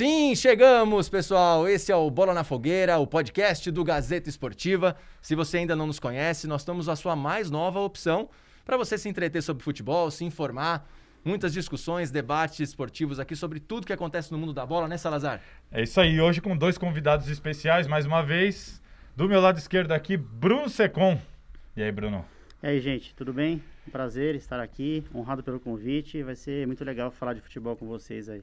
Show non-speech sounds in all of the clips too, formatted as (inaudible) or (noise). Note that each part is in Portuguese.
Sim, chegamos, pessoal. Esse é o Bola na Fogueira, o podcast do Gazeta Esportiva. Se você ainda não nos conhece, nós estamos a sua mais nova opção para você se entreter sobre futebol, se informar. Muitas discussões, debates esportivos aqui sobre tudo que acontece no mundo da bola, né, Salazar? É isso aí. Hoje com dois convidados especiais, mais uma vez. Do meu lado esquerdo aqui, Bruno Secom. E aí, Bruno? E aí, gente, tudo bem? Um prazer estar aqui, honrado pelo convite. Vai ser muito legal falar de futebol com vocês aí.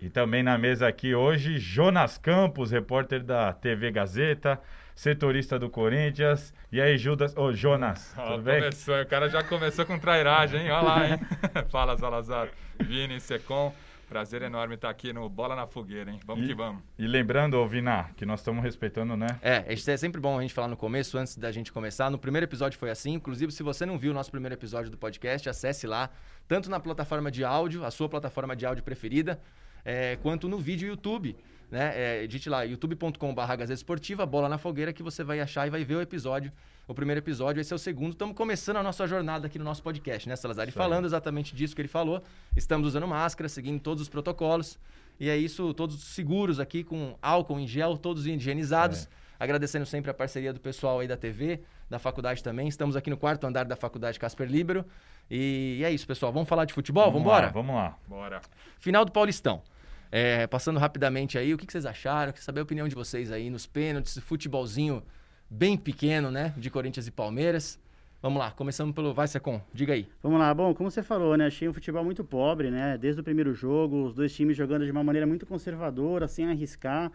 E também na mesa aqui hoje, Jonas Campos, repórter da TV Gazeta, setorista do Corinthians. E aí, Judas, ô oh, Jonas, oh, tudo bem? Começou, o cara já começou com trairagem, hein? Olha lá, hein? (laughs) Fala, Salazar. Vini, Secom. Prazer enorme estar aqui no Bola na Fogueira, hein? Vamos e, que vamos. E lembrando, Vina, que nós estamos respeitando, né? É, é sempre bom a gente falar no começo, antes da gente começar. No primeiro episódio foi assim. Inclusive, se você não viu o nosso primeiro episódio do podcast, acesse lá, tanto na plataforma de áudio, a sua plataforma de áudio preferida, é, quanto no vídeo YouTube. Né? É, digite lá, youtube.com.br Gazeta Esportiva, Bola na Fogueira, que você vai achar e vai ver o episódio. O primeiro episódio, esse é o segundo. Estamos começando a nossa jornada aqui no nosso podcast, né, Salazar? E falando exatamente disso que ele falou. Estamos usando máscara, seguindo todos os protocolos. E é isso, todos seguros aqui, com álcool em gel, todos higienizados. É. Agradecendo sempre a parceria do pessoal aí da TV, da faculdade também. Estamos aqui no quarto andar da faculdade Casper Libero. E, e é isso, pessoal. Vamos falar de futebol? Vamos embora? Vamos lá. Bora. Final do Paulistão. É, passando rapidamente aí, o que, que vocês acharam? Quer saber a opinião de vocês aí nos pênaltis, futebolzinho bem pequeno, né? De Corinthians e Palmeiras. Vamos lá, começando pelo Vai diga aí. Vamos lá, bom, como você falou, né? Achei um futebol muito pobre, né? Desde o primeiro jogo, os dois times jogando de uma maneira muito conservadora, sem arriscar,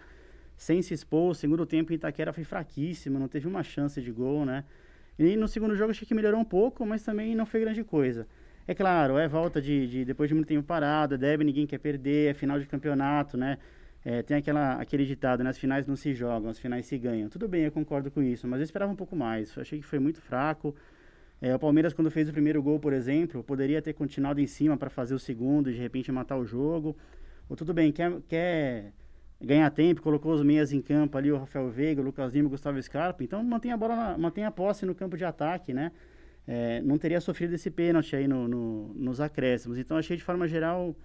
sem se expor. O segundo tempo em Itaquera foi fraquíssimo, não teve uma chance de gol, né? E no segundo jogo achei que melhorou um pouco, mas também não foi grande coisa. É claro, é volta de, de depois de muito tempo parado, deve ninguém quer perder, é final de campeonato, né? É, tem aquela, aquele ditado, né? As finais não se jogam, as finais se ganham. Tudo bem, eu concordo com isso, mas eu esperava um pouco mais. Eu achei que foi muito fraco. É, o Palmeiras, quando fez o primeiro gol, por exemplo, poderia ter continuado em cima para fazer o segundo e de repente matar o jogo. Ou tudo bem, quer, quer ganhar tempo, colocou os meias em campo ali, o Rafael Veiga, o Lucas Lima, o Gustavo Scarpa. Então mantém a bola, mantém a posse no campo de ataque, né? É, não teria sofrido esse pênalti aí no, no, nos acréscimos. Então achei de forma geral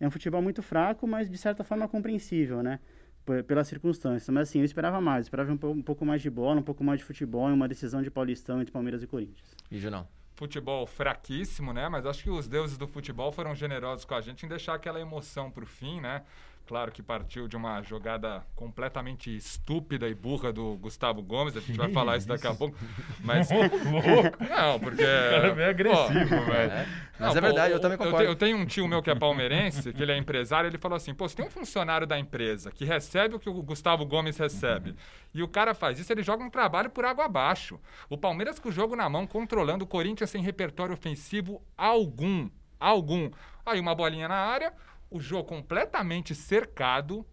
é um futebol muito fraco, mas de certa forma compreensível, né? P pelas circunstâncias. Mas assim, eu esperava mais, eu esperava um, um, pouco mais de bola, um pouco mais de futebol e uma decisão de Paulistão entre Palmeiras e Corinthians. E Junão? Futebol fraquíssimo, né? Mas acho que os deuses do futebol foram generosos com a gente em deixar aquela emoção pro fim, né? Claro que partiu de uma jogada completamente estúpida e burra do Gustavo Gomes. A gente vai falar isso daqui a pouco. Mas. (laughs) louco! Não, porque. O cara é meio agressivo, velho. É. Mas não, é verdade, pô, eu também concordo. Eu, tenho um tio meu que é palmeirense, que ele é empresário, ele falou assim: pô, se tem um funcionário da empresa que recebe o que o Gustavo Gomes recebe, uhum. e o cara faz isso, ele joga um trabalho por água abaixo. O Palmeiras com o jogo na mão, controlando o Corinthians sem repertório ofensivo algum. Algum. Aí uma bolinha na área, o jogo completamente cercado.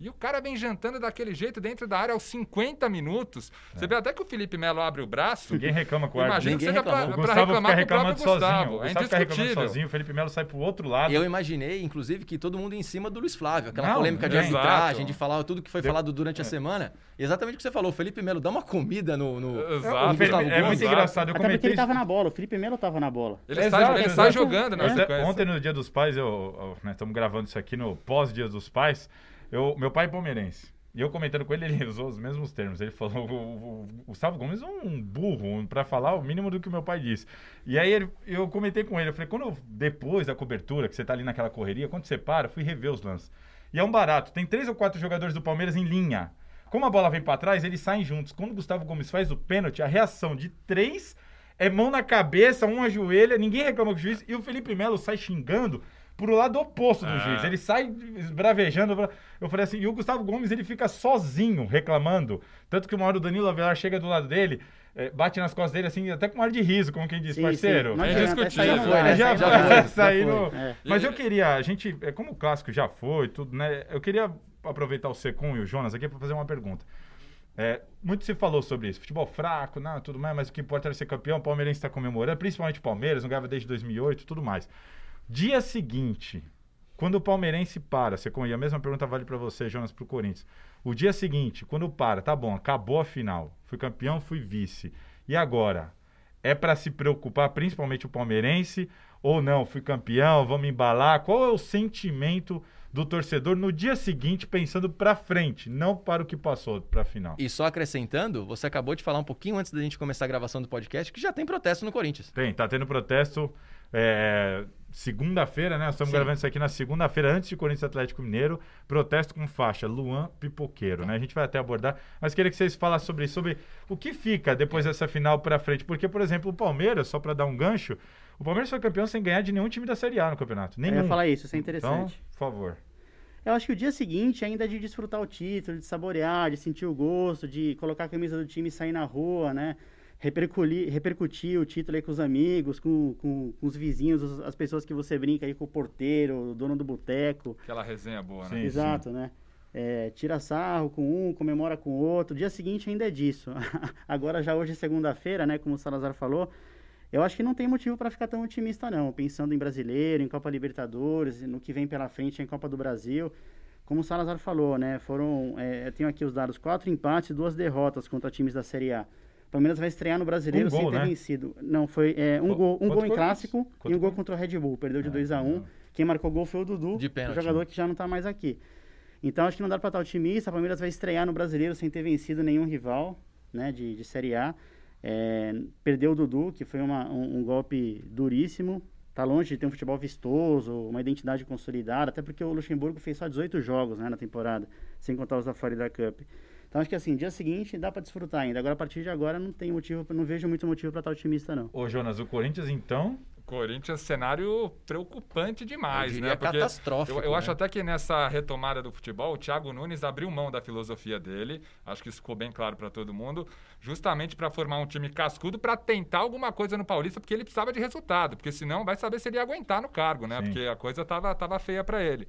E o cara vem jantando daquele jeito dentro da área aos 50 minutos. É. Você vê até que o Felipe Melo abre o braço. Ninguém reclama com o árbitro. Imagina que seja pra, pra reclamar com o próprio Gustavo. Sozinho. O é Gustavo fica reclamando sozinho, o Felipe Melo sai pro outro lado. Eu imaginei, inclusive, que todo mundo em cima do Luiz Flávio. Aquela Não, polêmica de é. arbitragem, de falar tudo que foi Deu... falado durante é. a semana. Exatamente o que você falou. O Felipe Melo dá uma comida no, no, Exato. no Gustavo É muito engraçado. Eu Até porque ele tava na bola. O Felipe Melo tava na bola. Ele, Exato, sai, ele sai jogando na sequência. Ontem, no Dia dos Pais, eu, né, estamos gravando isso aqui no pós-Dia dos Pais. Eu, meu pai é palmeirense. E eu comentando com ele, ele (laughs) usou os mesmos termos. Ele falou: o, o, Gustavo Gomes é um burro, para falar o mínimo do que o meu pai disse. E aí ele, eu comentei com ele: eu falei, quando eu, depois da cobertura, que você tá ali naquela correria, quando você para, eu fui rever os lances. E é um barato. Tem três ou quatro jogadores do Palmeiras em linha. Como a bola vem para trás, eles saem juntos. Quando o Gustavo Gomes faz o pênalti, a reação de três é mão na cabeça, um ajoelha, ninguém reclama com o juiz, e o Felipe Melo sai xingando pro lado oposto do ah. juiz. Ele sai bravejando. Eu falei assim, e o Gustavo Gomes ele fica sozinho reclamando. Tanto que uma hora o Danilo Avelar chega do lado dele, é, bate nas costas dele assim, até com um ar de riso, como quem diz, sim, parceiro. Sim. É discutível. Já foi, né? Já, já foi. No... É. Mas eu queria, a gente, é, como o clássico já foi, tudo, né? Eu queria aproveitar o Secum e o Jonas aqui para fazer uma pergunta. É, muito se falou sobre isso. Futebol fraco, não, tudo mais, mas o que importa é ser campeão. O Palmeirense está comemorando, principalmente o Palmeiras, não ganhava desde 2008, tudo mais. Dia seguinte, quando o palmeirense para, você e a mesma pergunta vale para você, Jonas, para o Corinthians. O dia seguinte, quando para, tá bom, acabou a final, fui campeão, fui vice. E agora? É para se preocupar, principalmente o palmeirense, ou não? Fui campeão, vamos embalar? Qual é o sentimento do torcedor no dia seguinte pensando para frente, não para o que passou para a final. E só acrescentando, você acabou de falar um pouquinho antes da gente começar a gravação do podcast que já tem protesto no Corinthians. Tem, tá tendo protesto é, segunda-feira, né? Nós estamos Sim. gravando isso aqui na segunda-feira, antes de Corinthians Atlético Mineiro. Protesto com faixa, Luan Pipoqueiro, né? A gente vai até abordar, mas queria que vocês falassem sobre isso, sobre o que fica depois dessa final para frente. Porque, por exemplo, o Palmeiras, só para dar um gancho, o Palmeiras foi campeão sem ganhar de nenhum time da Série A no campeonato. Eu Nenhum. ia falar isso, isso é Então, interessante. por favor. Eu acho que o dia seguinte ainda é de desfrutar o título, de saborear, de sentir o gosto, de colocar a camisa do time e sair na rua, né? Repercutir, repercutir o título aí com os amigos, com, com, com os vizinhos, os- as pessoas que você brinca aí com o porteiro, o dono do boteco. Aquela resenha boa, né? Sim. Exato, né? É, tira sarro com um, comemora com o outro. Dia seguinte ainda é disso. (laughs) Agora, já hoje, é segunda-feira, né? Como o Salazar falou, eu acho que não tem motivo para ficar tão otimista, não. Pensando em brasileiro, em Copa Libertadores, no que vem pela frente em Copa do Brasil. Como o Salazar falou, né? Foram. é, eu tenho aqui os dados: quatro empates e duas derrotas contra times da Série A. O Palmeiras vai estrear no brasileiro Um sem gol, ter né? vencido. Não, foi é, um gol, um gol em clássico Quanto e um gol contra o Red Bull. Perdeu de Ah, 2 a 1 um. Quem marcou gol foi o Dudu, De o pênalti. jogador que já não está mais aqui. Então acho que não dá para estar otimista. O Palmeiras vai estrear no brasileiro sem ter vencido nenhum rival né, de, de Série A. É, perdeu o Dudu, que foi uma- um, um golpe duríssimo. Está longe de ter um futebol vistoso, uma identidade consolidada, até porque o Luxemburgo fez só 18 jogos né, na temporada, sem contar os da Florida Cup. Então acho que assim, dia seguinte dá para desfrutar ainda. Agora, a partir de agora, não tem motivo, não vejo muito motivo para estar otimista, não. Ô, Jonas, o Corinthians, então, Corinthians, cenário preocupante demais, Eu diria né? Porque catastrófico, Eu, eu né? acho até que nessa retomada do futebol, o Thiago Nunes abriu mão da filosofia dele. Acho que isso ficou bem claro para todo mundo, justamente para formar um time cascudo para tentar alguma coisa no Paulista, porque ele precisava de resultado, porque senão vai saber se ele ia aguentar no cargo, né? Sim. Porque a coisa tava, tava feia para ele.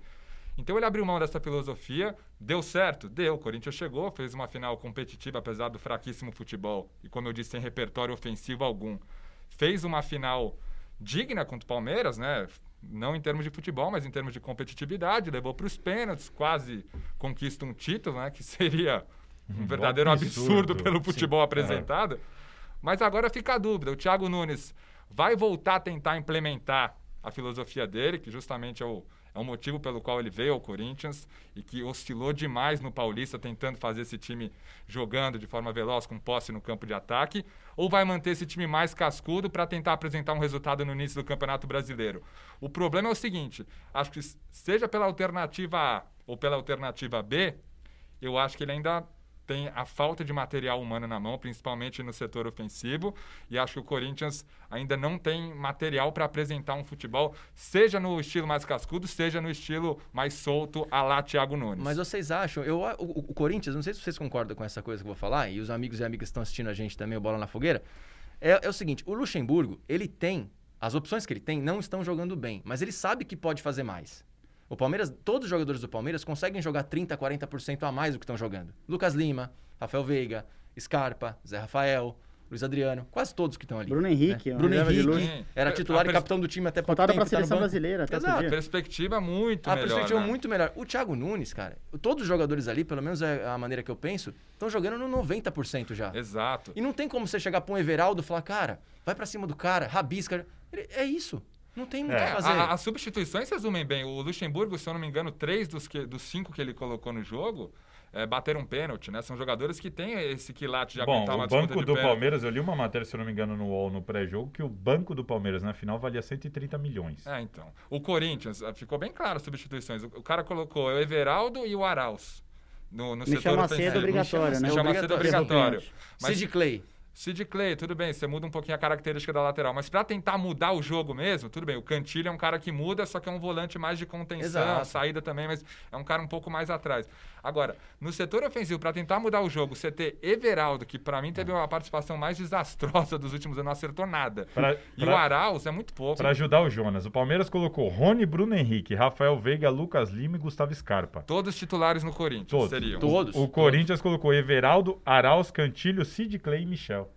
Então ele abriu mão dessa filosofia, deu certo? Deu. O Corinthians chegou, fez uma final competitiva, apesar do fraquíssimo futebol. E como eu disse, sem repertório ofensivo algum. Fez uma final digna contra o Palmeiras, né? Não em termos de futebol, mas em termos de competitividade. Levou para os pênaltis, quase conquista um título, né? Que seria um verdadeiro absurdo, pelo Sim. futebol É. apresentado. Mas agora fica a dúvida. O Thiago Nunes vai voltar a tentar implementar a filosofia dele, que justamente é o, é o motivo pelo qual ele veio ao Corinthians e que oscilou demais no Paulista, tentando fazer esse time jogando de forma veloz, com posse no campo de ataque, ou vai manter esse time mais cascudo para tentar apresentar um resultado no início do Campeonato Brasileiro? O problema é o seguinte: acho que seja pela alternativa A ou pela alternativa B, eu acho que ele ainda tem a falta de material humano na mão, principalmente no setor ofensivo, e acho que o Corinthians ainda não tem material para apresentar um futebol, seja no estilo mais cascudo, seja no estilo mais solto, a lá Thiago Nunes. Mas vocês acham, eu, o, o Corinthians, não sei se vocês concordam com essa coisa que eu vou falar, e os amigos e amigas estão assistindo a gente também, o Bola na Fogueira, é, é o seguinte, o Luxemburgo, ele tem, as opções que ele tem não estão jogando bem, mas ele sabe que pode fazer mais. O Palmeiras, todos os jogadores do Palmeiras conseguem jogar 30, 40% a mais do que estão jogando. Lucas Lima, Rafael Veiga, Scarpa, Zé Rafael, Luiz Adriano, quase todos que estão ali. Bruno Henrique, né? Bruno Henrique, era A titular e pers- capitão do time até pouco Contado tempo. para a tá no seleção banco. brasileira até Exato. dia. Perspectiva muito A melhor. perspectiva né? muito melhor. O Thiago Nunes, cara, todos os jogadores ali, pelo menos é a maneira que eu penso, estão jogando no 90% já. Exato. E não tem como você chegar pra um Everaldo e falar, cara, vai pra cima do cara, rabisca. É isso. Não tem muito o É, que fazer. a- as substituições se resumem bem. O Luxemburgo, se eu não me engano, três dos, que- dos cinco que ele colocou no jogo é, bateram pênalti, né? São jogadores que têm esse quilate de Bom, aguentar uma o banco do. Palmeiras, eu li uma matéria, se eu não me engano, no UOL, no pré-jogo, que o banco do Palmeiras na final valia 130 milhões. É, então. O Corinthians, ah, ficou bem claro as substituições. O, o cara colocou o Everaldo e o Arauz no, no Michel setor Macedo ofensivo. obrigatório, né? Michel Macedo obrigatório. Mas Sid Clay. Sid Clay, tudo bem, você muda um pouquinho a característica da lateral, mas pra tentar mudar o jogo mesmo, tudo bem, o Cantilho é um cara que muda, só que é um volante mais de contenção, Exato. saída também, mas é um cara um pouco mais atrás. Agora, no setor ofensivo, pra tentar mudar o jogo, você ter Everaldo, que pra mim teve uma participação mais desastrosa dos últimos anos, não acertou nada. Pra- E pra- o Arauz é muito pouco. Para ajudar o Jonas, o Palmeiras colocou Rony, Bruno Henrique, Rafael Veiga, Lucas Lima e Gustavo Scarpa. Todos titulares no Corinthians Todos. seriam. Todos. O Corinthians colocou Everaldo, Arauz, Cantilho, Sid Clay e Michel.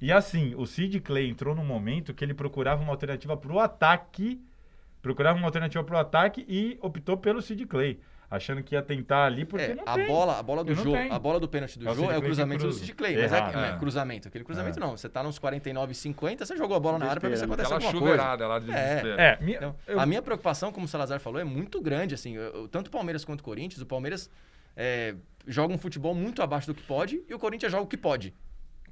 E assim, o Sid Clay entrou num momento que ele procurava uma alternativa pro ataque, procurava uma alternativa pro ataque e optou pelo Sid Clay. achando que ia tentar ali, porque É, não a tem. bola, a bola do jogo, a bola do pênalti do É o jogo é o que cruzamento do. Sid Clay, mas é, é, É. cruzamento, aquele cruzamento É. não, você tá nos 49 50, você jogou a bola na área pra ver se Desespero, acontece Aquela alguma coisa. lá de É. É, minha, Então, eu- A minha preocupação, como o Salazar falou, é muito grande. Assim, eu- eu- tanto o Palmeiras quanto o Corinthians. O Palmeiras é, joga um futebol muito abaixo do que pode e o Corinthians joga o que pode.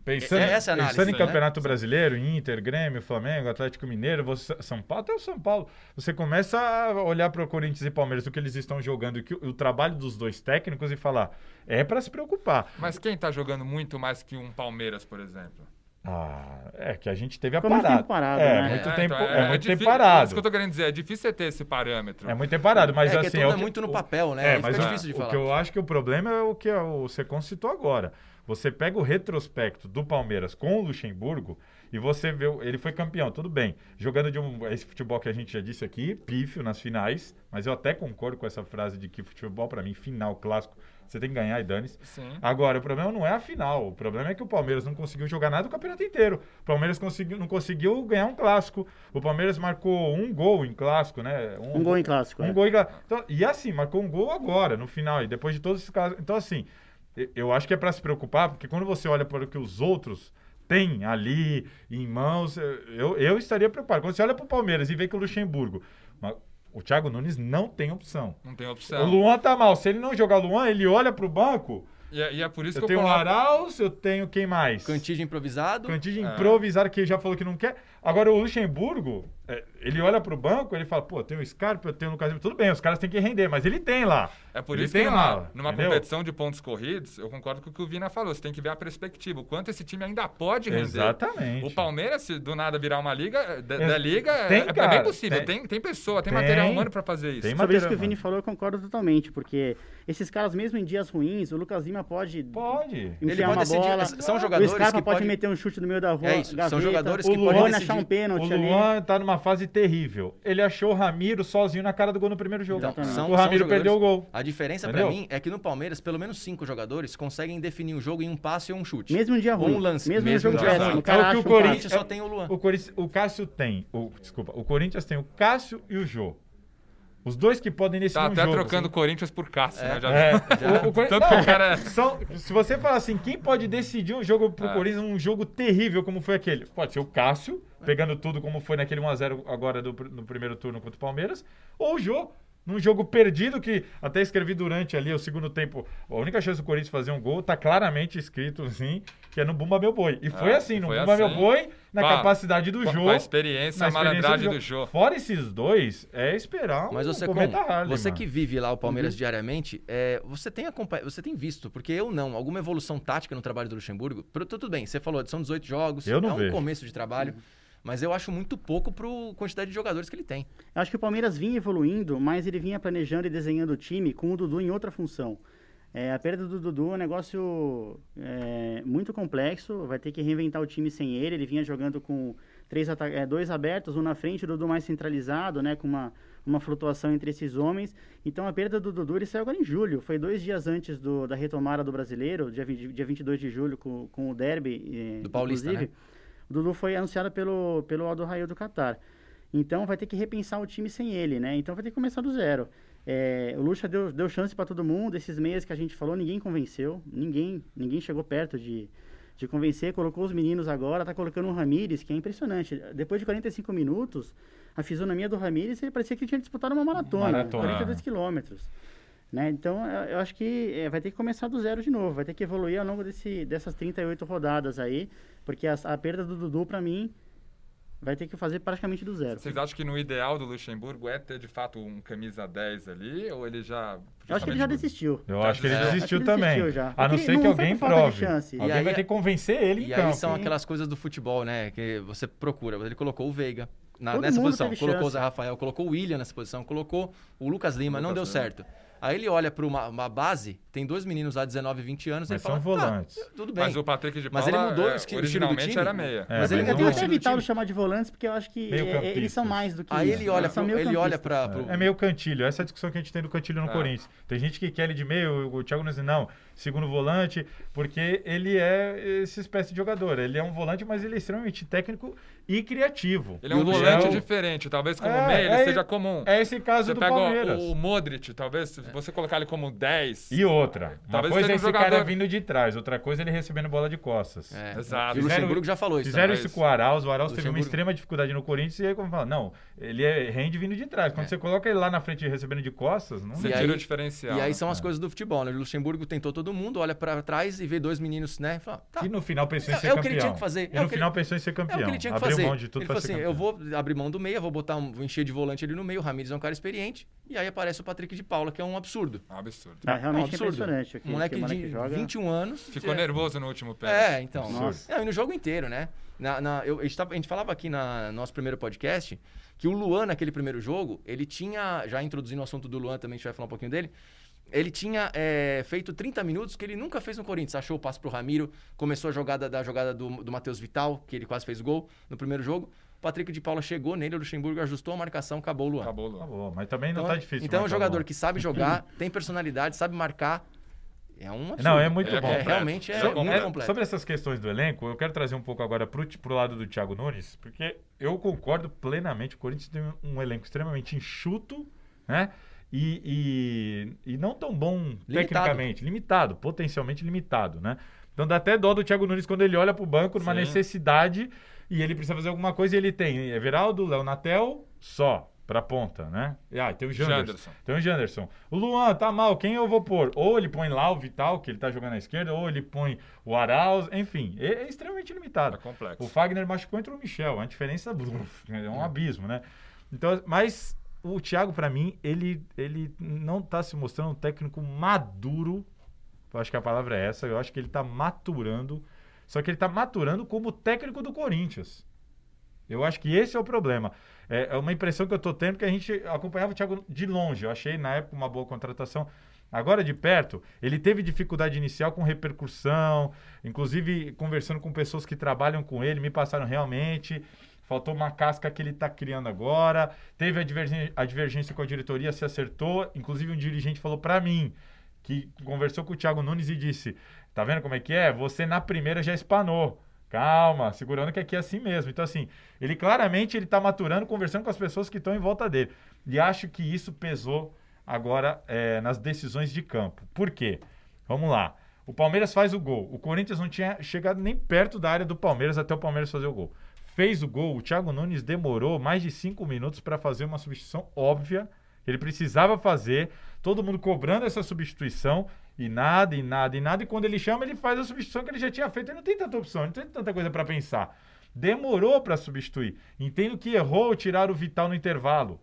Pensando, É- essa é análise, pensando em né? Campeonato Brasileiro, Inter, Grêmio, Flamengo, Atlético Mineiro, você- São Paulo, até o São Paulo. Você começa a olhar para o Corinthians e Palmeiras, o que eles estão jogando, e que o, o trabalho dos dois técnicos e falar, é para se preocupar. Mas quem tá jogando muito mais que um Palmeiras, por exemplo? Ah, é que a gente teve a Ficou muito parada. tempo parado, é, né? muito É, tempo, então, é, muito difí- tempo parado. Isso que eu tô querendo dizer, é difícil você ter esse parâmetro. É muito tempo parado, mas é assim... tudo o é que- muito no o- papel, né? É, mas fica o- difícil de o falar. que eu acho que o problema é o que o Secon citou agora. Você pega o retrospecto do Palmeiras com o Luxemburgo e você vê, ele foi campeão, tudo bem. Jogando de um, esse futebol que a gente já disse aqui, pífio nas finais, mas eu até concordo com essa frase de que futebol, para mim, final, clássico, você tem que ganhar e dane-se. Sim. Agora, o problema não é a final. O problema é que o Palmeiras não conseguiu jogar nada o campeonato inteiro. O Palmeiras conseguiu, não conseguiu ganhar um clássico. O Palmeiras marcou um gol em clássico, né? Um gol em clássico. Um é. gol em clássico. Então, e assim, marcou um gol agora, no final, e depois de todos esses casos. Então, assim, eu acho que é para se preocupar, porque quando você olha para o que os outros têm ali em mãos, eu, eu estaria preocupado. Quando você olha para o Palmeiras e vê que o Luxemburgo. mas O Thiago Nunes não tem opção. Não tem O opção. Luan tá mal. Se ele não jogar Luan, ele olha pro banco. E, é- e é por isso Eu que tenho eu o coloco... Arauz, eu tenho quem mais? Cantígio improvisado. Cantígio É. improvisado, que já falou que não quer. Agora, o Luxemburgo, é, ele olha pro banco, ele fala, pô, tem o Scarpa, eu tenho o Lucas Lima. Tudo bem, os caras têm que render, mas ele tem lá. É por Ele isso que tem numa, lá, numa entendeu? competição de pontos corridos, eu concordo com o que o Vina falou. Você tem que ver a perspectiva. O quanto esse time ainda pode render. Exatamente. O Palmeiras, se do nada virar uma liga, da, Ex- da liga, é- Tem, é, cara, bem possível. tem. Tem, tem pessoa, tem, Tem. material humano pra fazer isso. Tem Sobre isso que o Vini mano. falou, eu concordo totalmente, porque esses caras, mesmo em dias ruins, o Lucas Lima pode Pode. Ele pode uma decidir. bola. São o jogadores Scarpa que pode pode- meter um chute no meio da rua. É isso, são gaveta, jogadores o que podem achar um pênalti O ali. Luan tá numa fase terrível. Ele achou o Ramiro sozinho na cara do gol no primeiro jogo. Então, são- o Ramiro perdeu o gol. A diferença pra Entendeu? mim é que no Palmeiras, pelo menos cinco jogadores conseguem definir o jogo em um passe ou um chute. Mesmo em dia ruim. um lance. Mesmo, Mesmo em jogo péssimo. ruim. O cara É o que o um Corinthians- passe. Corinthians só tem o Luan. O, Corinthians- o Cássio tem. O, desculpa, o Corinthians tem o Cássio e o Jô. Os dois que podem decidir Tá um até jogo. trocando Corinthians por Cássio, né? Já É, já- (laughs) o, o Corinthians- Tanto que não, o cara é- são- se você falar assim, quem pode decidir um jogo pro É. Corinthians, um jogo terrível como foi aquele? Pode ser o Cássio, pegando tudo como foi naquele 1x0 agora do, no primeiro turno contra o Palmeiras, ou o Jô, num jogo perdido que até escrevi durante ali o segundo tempo. A única chance do Corinthians fazer um gol tá claramente escrito assim, que é no Bumba Meu Boi. E foi É, assim, no foi Bumba Meu assim. Boi, na Com a- capacidade do com a- Jô. com a experiência, na a malandragem do Jô. Fora esses dois, é esperar um Mas você, como, Harley, você mano. que vive lá o Palmeiras Uhum. diariamente, é, você, tem acompanha- você tem visto, porque eu não, alguma evolução tática no trabalho do Luxemburgo. Tudo bem, você falou, são 18 jogos, Eu não é um vejo. começo de trabalho, mas eu acho muito pouco para quantidade de jogadores que ele tem. Eu acho que o Palmeiras vinha evoluindo, mas ele vinha planejando e desenhando o time com o Dudu em outra função. É, a perda do Dudu é um negócio é, muito complexo, vai ter que reinventar o time sem ele. Ele vinha jogando com três é, dois abertos, um na frente, o Dudu mais centralizado, né, com uma, uma flutuação entre esses homens. Então a perda do Dudu ele saiu agora em julho, foi dois dias antes do, da retomada do brasileiro, dia, 20, dia 22 de julho, com, com o Derby. eh, Do Paulista, né? O Dudu foi anunciado pelo, pelo Aldo Raio do Qatar. Então vai ter que repensar o time sem ele, né? Então vai ter que começar do zero. É, o Lucha deu, deu chance para todo mundo. Esses meias que a gente falou, ninguém convenceu. Ninguém, ninguém chegou perto de, de convencer. Colocou os meninos agora, tá colocando o Ramires, que é impressionante. Depois de 45 minutos, a fisionomia do Ramires, parecia que ele tinha disputado uma maratona, Maratona. 42 quilômetros. Né? Então, eu eu acho que é, vai ter que começar do zero de novo. Vai ter que evoluir ao longo desse, dessas 38 rodadas aí. Porque a, a perda do Dudu, para mim, vai ter que fazer praticamente do zero. Vocês acham que no ideal do Luxemburgo é ter de fato um camisa 10 ali? Ou ele já. Eu acho que ele já desistiu. Eu acho que ele É. desistiu também. A não ser que alguém prove. Alguém vai ter que convencer ele em E aí são aquelas coisas do futebol, né? Que você procura. Ele colocou o Veiga nessa posição, colocou o. Zé Rafael, colocou o William nessa posição, colocou o Lucas Lima, não deu certo. Aí ele olha para uma, uma base, tem dois meninos lá, 19 e 20 anos, Mas ele fala, são volantes. Tá, tudo bem. Mas o Patrick de Mas Paula ele mudou é, o estilo- o estilo do originalmente time. era meia. É, Mas ele mas Eu mudou o até evitado chamar de volantes, porque eu acho que é- é- eles são mais do que Aí isso. ele olha são ele olha campistas. pra, pro- É meio cantilho. Essa é a discussão que a gente tem do cantilho no É. Corinthians. Tem gente que quer ele de meio, o Thiago Nunes não, segundo volante, porque ele é essa espécie de jogador. Ele é um volante, mas ele é extremamente técnico e criativo. Ele é um o volante diferente. Talvez como É, meia ele é- seja comum. É esse caso Você do pega Palmeiras. o, o Modric, talvez, se você colocar ele como 10. E outra, uma Talvez coisa é esse jogador- cara vindo de trás, outra coisa é ele recebendo bola de costas. É. Exato. E o Fizeram- Luxemburgo já falou isso. Fizeram isso com o Arauz, o Arauz teve uma extrema dificuldade no Corinthians e aí como fala, não, ele é, rende vindo de trás. Quando É. você coloca ele lá na frente recebendo de costas, não Você tira aí- o diferencial. E aí são as coisas do futebol, né? O Luxemburgo tentou todo mundo, olha pra trás e vê dois meninos, né? E fala, tá, E no final pensou em É- ser é o campeão. que ele tinha que fazer, E é o no que final ele- pensou em ser É campeão. o que ele tinha que Abriu fazer. mão de tudo ele pra falou ser assim: campeão. eu vou abrir mão do meia, vou botar um, vou encher de volante ali no meio. O Ramires é um cara experiente. E aí aparece o Patrick de Paula, que é um absurdo. Um absurdo. É realmente um absurdo. impressionante. Um moleque de moleque joga. 21 anos. Ficou é, nervoso no último pé. É, então. Nossa. Não, e no jogo inteiro, né? Na, na- eu- a, gente tava- a gente falava aqui na- no nosso primeiro podcast que o Luan, naquele primeiro jogo, ele tinha. Já introduzindo o assunto do Luan também, a gente vai falar um pouquinho dele. Ele tinha é, feito 30 minutos que ele nunca fez no Corinthians. Achou o passe pro Ramiro, começou a jogada da jogada do, do Matheus Vital, que ele quase fez gol no primeiro jogo. O Patrick de Paula chegou nele, o Luxemburgo ajustou a marcação, acabou o Luan. Acabou, Luan. Acabou, mas também não Então, tá difícil. então é um jogador que sabe jogar, (laughs) tem personalidade, sabe marcar. É um absurdo. Não, é muito É bom. É, realmente é So- muito É, completo. Sobre essas questões do elenco, eu quero trazer um pouco agora pro, ti- pro lado do Thiago Nunes, porque eu concordo plenamente. O Corinthians tem um elenco extremamente enxuto, né? E, e, e não tão bom tecnicamente, limitado, potencialmente limitado, né? Então dá até dó do Thiago Nunes quando ele olha pro banco numa Sim. necessidade e ele precisa fazer alguma coisa e ele tem Everaldo, Léo Natel, só pra ponta, né? E, ah, tem o Janderson. Janderson. Tem o Janderson. O Luan tá mal, quem eu vou pôr? Ou ele põe lá o Vital, que ele tá jogando à esquerda, ou ele põe o Arauz, enfim, é, é extremamente É limitado. complexo. O Fagner machucou entre o Michel, a diferença é um abismo, né? Então, mas o Thiago, pra mim, ele, ele não tá se mostrando um técnico maduro. Eu acho que a palavra é essa. Eu acho que ele tá maturando. Só que ele tá maturando como técnico do Corinthians. Eu acho que esse é o problema. É, é uma impressão que eu tô tendo que a gente acompanhava o Thiago de longe. Eu achei na época uma boa contratação. Agora de perto, ele teve dificuldade inicial com repercussão, inclusive conversando com pessoas que trabalham com ele, me passaram realmente. Faltou uma casca que ele está criando agora. Teve a divergência, a divergência com a diretoria, se acertou. Inclusive, um dirigente falou para mim que conversou com o Thiago Nunes e disse: Tá vendo como é que é? Você na primeira já espanou. Calma, segurando que aqui é assim mesmo. Então, assim, ele claramente ele está maturando, conversando com as pessoas que estão em volta dele. E acho que isso pesou agora é, nas decisões de campo. Por quê? Vamos lá. O Palmeiras faz o gol. O Corinthians não tinha chegado nem perto da área do Palmeiras até o Palmeiras fazer o gol. Fez o gol. O Thiago Nunes demorou mais de cinco minutos para fazer uma substituição óbvia. que Ele precisava fazer. Todo mundo cobrando essa substituição. E nada, e nada, e nada. E quando ele chama, ele faz a substituição que ele já tinha feito. Ele não tem tanta opção, não tem tanta coisa para pensar. Demorou para substituir. Entendo que errou tirar o Vital no intervalo.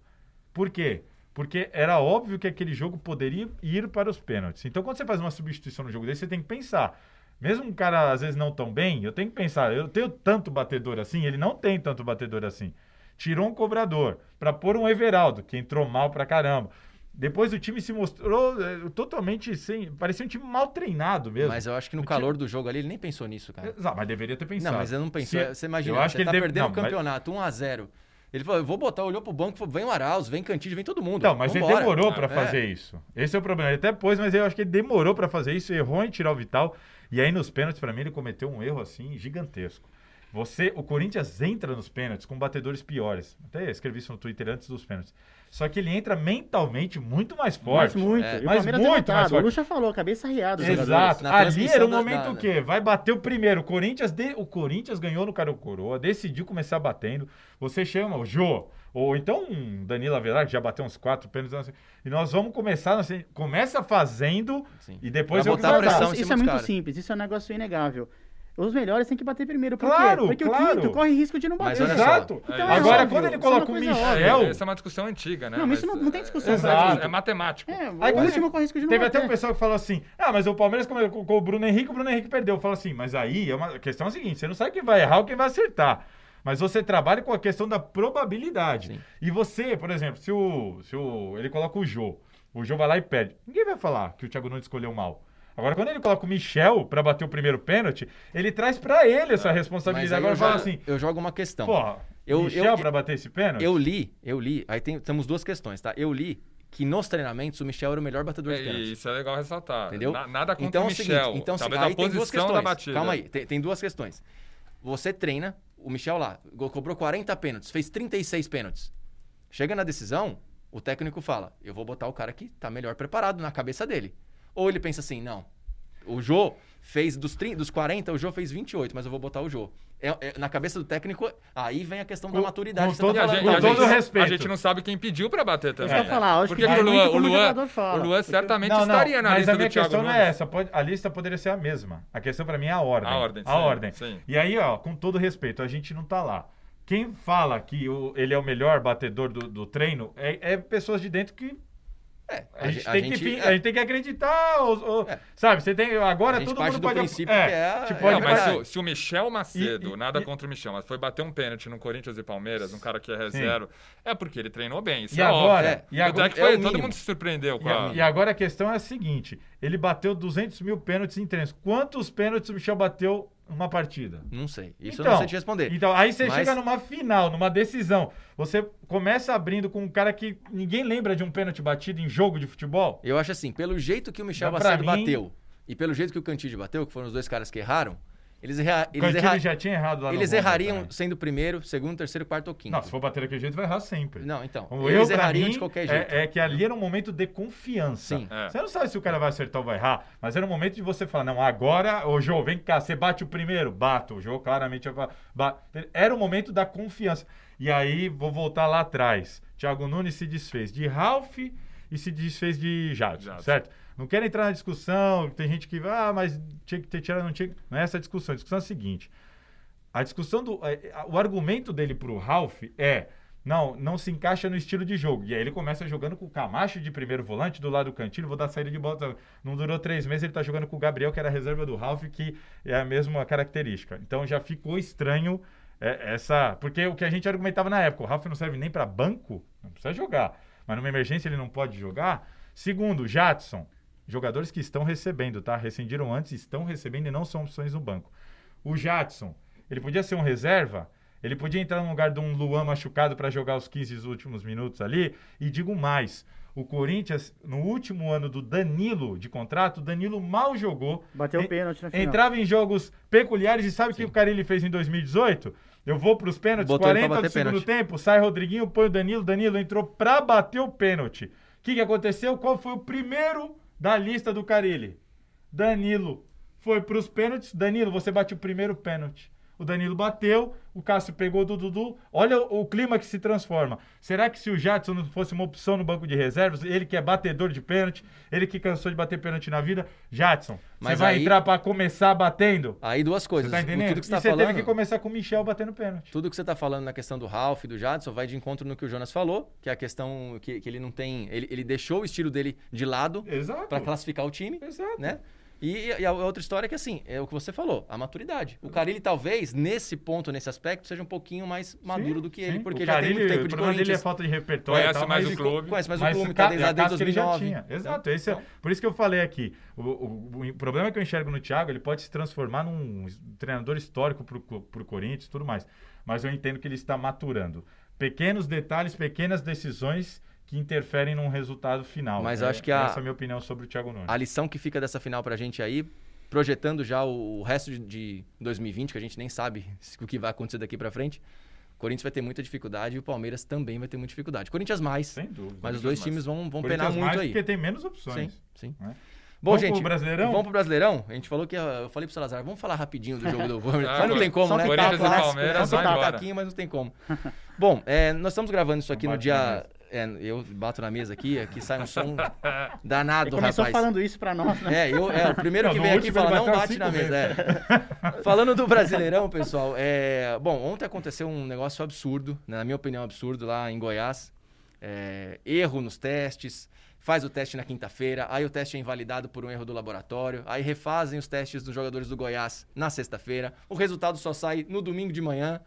Por quê? Porque era óbvio que aquele jogo poderia ir para os pênaltis. Então, quando você faz uma substituição no jogo desse, você tem que pensar. Mesmo um cara, às vezes, não tão bem, eu tenho que pensar, eu tenho tanto batedor assim, ele não tem tanto batedor assim. Tirou um cobrador para pôr um Everaldo, que entrou mal pra caramba. Depois o time se mostrou eh, totalmente sem. Parecia um time mal treinado mesmo. Mas eu acho que no O calor do jogo ali ele nem pensou nisso, cara. Exato, mas deveria ter pensado. Não, mas eu não pensei. Se- Você imagina, eu acho você que ele tá deve- perdendo não, o mas- campeonato, 1x0. Ele falou, eu vou botar, olhou pro banco e falou, vem o Arauz, vem Cantígio, vem todo mundo. Então, mas ele Vambora. demorou Ah, pra é. fazer isso. Esse é o problema. Ele até pôs, mas eu acho que ele demorou pra fazer isso, errou em tirar o Vital. E aí nos pênaltis, pra mim, ele cometeu um erro assim gigantesco. Você, o Corinthians entra nos pênaltis com batedores piores. Até escrevi isso no Twitter antes dos pênaltis. Só que ele entra mentalmente muito mais Mas forte. muito. É. O Mas muito mais derrotado. O forte. Lucha falou, cabeça riada. Exato. Ali era o momento da- o quê? Vai bater o primeiro. O Corinthians, de- o Corinthians ganhou no Caro Coroa, decidiu começar batendo. Você chama o Jô, ou então um Danilo Avelar, que já bateu uns quatro pênaltis. assim, E nós vamos começar, assim, começa fazendo Sim. e depois eu botar vou pressão Isso, isso é muito caras. simples, isso é um negócio inegável. Os melhores têm que bater primeiro. Por Claro, quê? Porque claro. o quinto corre risco de não bater. Exato. Então É, é Agora, óbvio, quando ele é coloca o Michel. É Essa é uma discussão antiga, né? Não, mas isso não- não tem é- discussão, É, Exato. é matemático. É, Aí o último corre risco de não Teve bater. até um pessoal que falou assim: ah, mas o Palmeiras colocou o Bruno Henrique, o Bruno Henrique perdeu. Fala assim, mas aí é uma a questão é a seguinte: você não sabe quem vai errar ou quem vai acertar. Mas você trabalha com a questão da probabilidade. Sim. E você, por exemplo, se o, se o. Ele coloca o Jô, o Jô vai lá e perde. Ninguém vai falar que o Thiago Nunes escolheu mal. Agora, quando ele coloca o Michel pra bater o primeiro pênalti, ele traz pra ele essa. Mas responsabilidade. Agora eu, fala jogo, assim: eu jogo uma questão. porra, Eu- Michel pra bater esse pênalti? Eu li, eu li, aí tem, temos duas questões, tá? Eu li que nos treinamentos o Michel era o melhor batedor de É, pênalti. isso é legal ressaltar. Entendeu? Na- nada contra então o é o Michel. seguinte, então Talvez aí a tem duas questões. Calma aí, tem, tem duas questões. Você treina, o Michel lá, cobrou 40 pênaltis, fez 36 pênaltis. Chega na decisão, o técnico fala: eu vou botar o cara que tá melhor preparado na cabeça dele. Ou ele pensa assim: não, o Jô fez dos, 30, dos 40, o Jô fez 28, mas eu vou botar o Jô. É, é, na cabeça do técnico, aí vem a questão da Com- maturidade. com que você tá todo- a falando. gente, com a todo gente- respeito. A gente não sabe quem pediu pra bater também. Isso que eu ia falar, acho Porque que o Luan, o Luan, o Luan certamente Não, não, estaria na mas lista a minha do Thiago questão não é essa. Pode, a lista poderia ser a mesma. A questão pra mim é a ordem. A ordem, A sim, ordem. sim. E aí, ó, com todo respeito, a gente não tá lá. Quem fala que o- ele é o melhor batedor do, do treino é, é pessoas de dentro que É, a, gente, ge- tem gente- que, é. a gente tem que acreditar. os- o- É. Sabe, você tem. Agora A gente todo parte mundo do pode. princípio que é a- tipo, é pode Não, mas se se o Michel Macedo, E- nada e- contra o Michel, mas foi bater um pênalti no Corinthians e Palmeiras, um cara que é reserva, é porque ele treinou bem. Isso E é agora? óbvio. E agora- que é foi, todo mundo se surpreendeu com E, a... a- e agora a questão é a seguinte: ele bateu 200 mil pênaltis em treinos. Quantos pênaltis o Michel bateu numa partida? Não sei. Isso eu Então, não sei te responder. Então, aí você Mas- chega numa final, numa decisão. Você começa abrindo com um cara que ninguém lembra de um pênalti batido em jogo de futebol. Eu acho assim, pelo jeito que o Michel Macedo mim- bateu e pelo jeito que o Cantídio bateu, que foram os dois caras que erraram, eles, erra, eles, Cantilho erra- já tinha errado lá no eles errariam também. sendo primeiro, segundo, terceiro, quarto ou quinto. Não, se for bater daquele jeito, vai errar sempre. Não, então. O eles pra errariam mim, de qualquer jeito. É, é que ali era um momento de confiança. Sim. É. Você não sabe se o cara vai acertar ou vai errar, mas era um momento de você falar, não, agora, ô Jô, vem cá, você bate o primeiro? Bato. O Jô claramente Era o momento da confiança. E aí, vou voltar lá atrás. Thiago Nunes se desfez de Ralph e se desfez de Jadson, Jadson. certo? Não quero entrar na discussão, tem gente que, ah, mas tinha que ter tirado, não tinha. Não é essa a discussão. A discussão é a seguinte: a discussão do. é, é, O argumento dele pro Ralph é. Não, não se encaixa no estilo de jogo. E aí ele começa jogando com o Camacho de primeiro volante do lado do cantinho. Vou dar saída de bola. Não durou três meses, ele tá jogando com o Gabriel, que era a reserva do Ralph, que é a mesma característica. Então já ficou estranho é, essa. Porque o que a gente argumentava na época, o Ralph não serve nem para banco, não precisa jogar. Mas numa emergência ele não pode jogar. Segundo, Jadson, jogadores que estão recebendo, tá? Rescindiram antes, estão recebendo e não são opções no banco. O Jadson, ele podia ser um reserva, ele podia entrar no lugar de um Luan machucado para jogar os 15 últimos minutos ali. E digo mais, o Corinthians, no último ano do Danilo de contrato, o Danilo mal jogou. Bateu o En- pênalti na final. Entrava em jogos peculiares e sabe o que o Carilli fez em 2018? Eu vou para os pênaltis, Botou ele pra 40 do segundo pênalti. tempo, sai Rodriguinho, põe o Danilo, Danilo entrou para bater o pênalti. O que, que aconteceu? Qual foi o primeiro da lista do Carilli? Danilo foi para os pênaltis. Danilo, você bate o primeiro pênalti. O Danilo bateu, o Cássio pegou do Dudu. Olha o, o clima que se transforma. Será que se o Jadson não fosse uma opção no banco de reservas, ele que é batedor de pênalti, ele que cansou de bater pênalti na vida, Jadson, você vai aí- entrar para começar batendo? Aí duas Você coisas. tá O- entendendo? Tudo que você e tá você falando, teve que começar com o Michel batendo pênalti. tudo que você tá falando na questão do Ralph e do Jadson vai de encontro no que o Jonas falou, que é a questão que, que ele não tem. Ele, ele deixou o estilo dele de lado para classificar o time. Exato. né? E, e a outra história é que, assim, é o que você falou, a maturidade. O Carilli, talvez, nesse ponto, nesse aspecto, seja um pouquinho mais maduro do que ele, Sim. porque O já tem Carilli, muito tempo o de problema dele é Corinthians. falta de repertório. e Conhece tal, mais mas o clube. Conhece mais o clube, tá desde, é desde casca ele já 2009. tinha. Exato. Então, esse é- então, por isso que eu falei aqui. O, o- o problema que eu enxergo no Thiago, ele pode se transformar num treinador histórico para o Corinthians e tudo mais. Mas eu entendo que ele está maturando. Pequenos detalhes, pequenas decisões que interferem num resultado final. Mas É- acho que a- Essa é a minha opinião sobre o Thiago Nunes. a lição que fica dessa final pra gente aí, projetando já o, o resto de, de 2020, que a gente nem sabe (laughs) o que vai acontecer daqui pra frente, o Corinthians vai ter muita dificuldade e o Palmeiras também vai ter muita dificuldade. Corinthians mais, Sem dúvida. mas os dois mais. times vão, vão penar muito mais aí. porque tem menos Sim, opções. sim. né? Bom, Vamos gente, pro Brasileirão? vamos pro Brasileirão? A gente falou que, eu falei pro Salazar, vamos falar rapidinho do jogo do (laughs) Palmeiras. Ah, mas não tem como, só né? que Corinthians tá e clássico, Palmeiras, só que tá mas não tem como. (laughs) Bom, é, nós estamos gravando isso aqui no dia. É, eu bato na mesa aqui, aqui sai um som danado, Ele começou rapaz. falando isso pra nós, né? É, eu, é, o primeiro que vem aqui fala, não bate cinco na mesa. é. (laughs) Falando do Brasileirão, pessoal, é, bom, ontem aconteceu um negócio absurdo, né, na minha opinião, absurdo lá em Goiás. É, erro nos testes, faz o teste na quinta-feira, aí o teste é invalidado por um erro do laboratório, aí refazem os testes dos jogadores do Goiás na sexta-feira, o resultado só sai no domingo de manhã.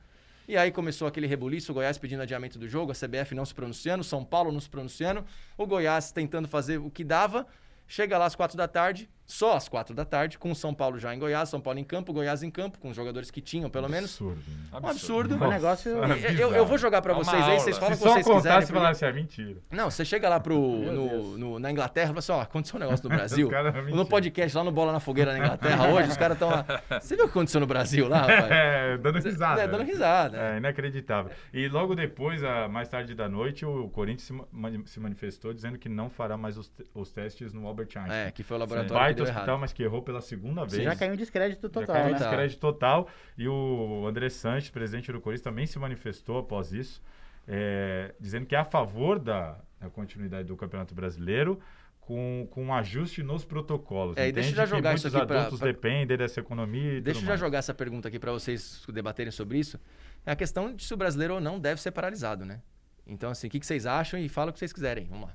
E aí começou aquele rebuliço, o Goiás pedindo adiamento do jogo, a CBF não se pronunciando, São Paulo não se pronunciando, o Goiás tentando fazer o que dava. Chega lá às quatro da tarde, só às quatro da tarde, com o São Paulo já em Goiás, São Paulo em campo, Goiás em campo, com os jogadores que tinham, pelo menos. Absurdo. né? Um absurdo. Um negócio. Nossa. E- Eu, eu vou jogar pra É vocês aí, vocês aula. falam Se o que vocês quiserem. contasse e porque- falasse, é mentira. Não, você chega lá pro, no, no- na Inglaterra e fala assim, ó, aconteceu um negócio no (laughs) Brasil. No podcast lá no Bola na Fogueira na Inglaterra (laughs) hoje, os caras estão lá. Você viu o que aconteceu no Brasil lá, rapaz? É, dando risada. É, dando risada. É, inacreditável. E logo depois, a- mais tarde da noite, o Corinthians se, ma- se manifestou dizendo que não fará mais os, os testes no Albert Einstein. É, que foi o laboratório hospital, errado. mas que errou pela segunda vez. Já caiu em descrédito Já total, caiu em né? Total. descrédito total. E o André Sanches, presidente do Corinthians, também se manifestou após isso, é, dizendo que é a favor da, da continuidade do Campeonato Brasileiro com, com um ajuste nos protocolos. É, e deixa eu já jogar isso aqui pra- adultos pra- dependem dessa economia e Deixa eu já mais. jogar essa pergunta aqui pra vocês debaterem sobre isso. É a questão de se o brasileiro ou não deve ser paralisado, né? Então, assim, o que que vocês acham e fala o que vocês quiserem. Vamos lá.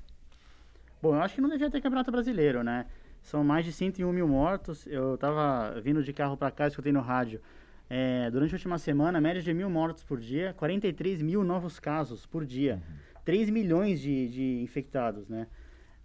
Bom, eu acho que não devia ter campeonato brasileiro, né? São mais de 101 mil mortos. Eu tava vindo de carro para cá, escutei no rádio. É, durante a última semana, média de mil mortos por dia, 43 mil novos casos por dia, 3 milhões de, de infectados, né?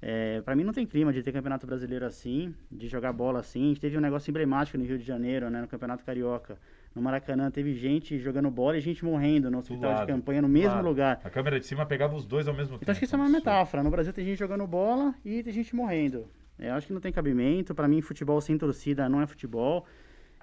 É, para mim não tem clima de ter campeonato brasileiro assim, de jogar bola assim. A gente teve um negócio emblemático no Rio de Janeiro, né, no Campeonato Carioca. No Maracanã teve gente jogando bola e gente morrendo no hospital de lado, campanha no mesmo Claro. lugar. A câmera de cima pegava os dois ao mesmo tempo. Então acho que isso é uma metáfora. No Brasil tem gente jogando bola e tem gente morrendo. Eu acho que não tem cabimento. Para mim, futebol sem torcida não é futebol.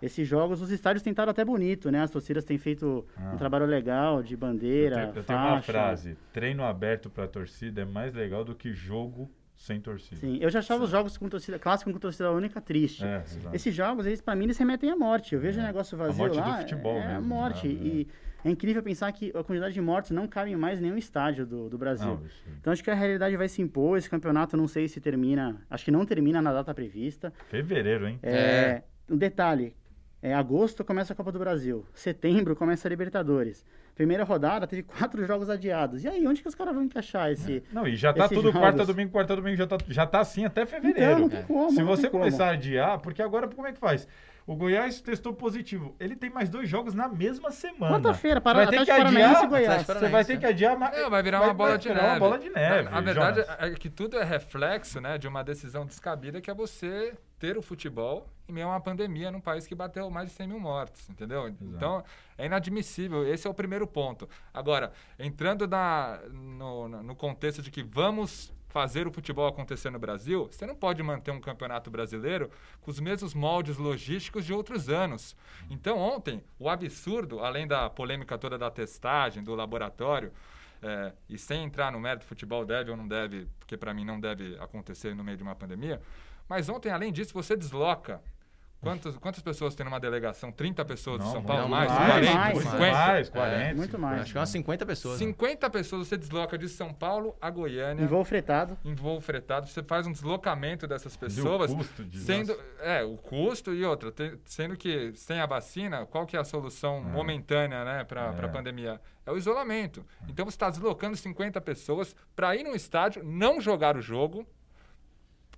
Esses jogos, os estádios estado até bonito, né? As torcidas têm feito Ah. um trabalho legal de Eu bandeira, tenho, eu tenho uma frase: treino aberto para torcida é mais legal do que jogo sem torcida. Sim, eu já achava os jogos com torcida clássico com torcida única triste. É. Esses jogos, eles, pra mim, eles remetem à morte. Eu vejo É. o negócio A vazio morte do lá. futebol é a mesmo, morte. né? E é incrível pensar que a quantidade de mortes não cabe mais em nenhum estádio do, do Brasil. Não. Então acho que a realidade vai se impor. Esse campeonato não sei se termina. Acho que não termina na data prevista. Fevereiro, hein? É, Um detalhe: é, agosto começa a Copa do Brasil, setembro começa a Libertadores. Primeira rodada teve quatro jogos adiados. E aí, onde que os caras vão encaixar esse. Não, e já tá tudo quarta, jogos. domingo, quarta, domingo, já tá, já tá assim até Então, fevereiro. não tem como. Se não você tem como. começar a adiar, porque agora como é que faz? O Goiás testou positivo. Ele tem mais dois jogos na mesma semana. Quarta-feira, para vai ter que adiar. e Goiás. Você vai ter que adiar. mas- É, vai virar uma bola de virar neve. uma bola de neve. Na, na verdade, Jonas. é que tudo é reflexo né, de uma decisão descabida que é você ter o futebol em meio a uma pandemia num país que bateu mais de 100 mil mortos, entendeu? Então, é inadmissível. Esse é o primeiro ponto. Agora, entrando na, no, no contexto de que vamos fazer o futebol acontecer no Brasil, você não pode manter um campeonato brasileiro com os mesmos moldes logísticos de outros anos. Então, ontem, o absurdo, além da polêmica toda da testagem, do laboratório, é, e sem entrar no mérito, futebol deve ou não deve, porque para mim não deve acontecer no meio de uma pandemia. Mas ontem, além disso, você desloca. Quantas, quantas pessoas tem numa delegação? 30 pessoas de Não, São muito Paulo? mais, mais? mais, 40? mais, 50? mais, É, 40. muito mais. Acho que umas 50 pessoas. né? 50 pessoas você desloca de São Paulo a Goiânia Em voo fretado. em voo fretado, você faz um deslocamento dessas E o pessoas, custo de- sendo nossa. é o custo e outra, te- sendo que sem a vacina, qual que é a solução É. momentânea, né, para É. a pandemia? É o isolamento. Então você está deslocando 50 pessoas para ir num estádio, não jogar o jogo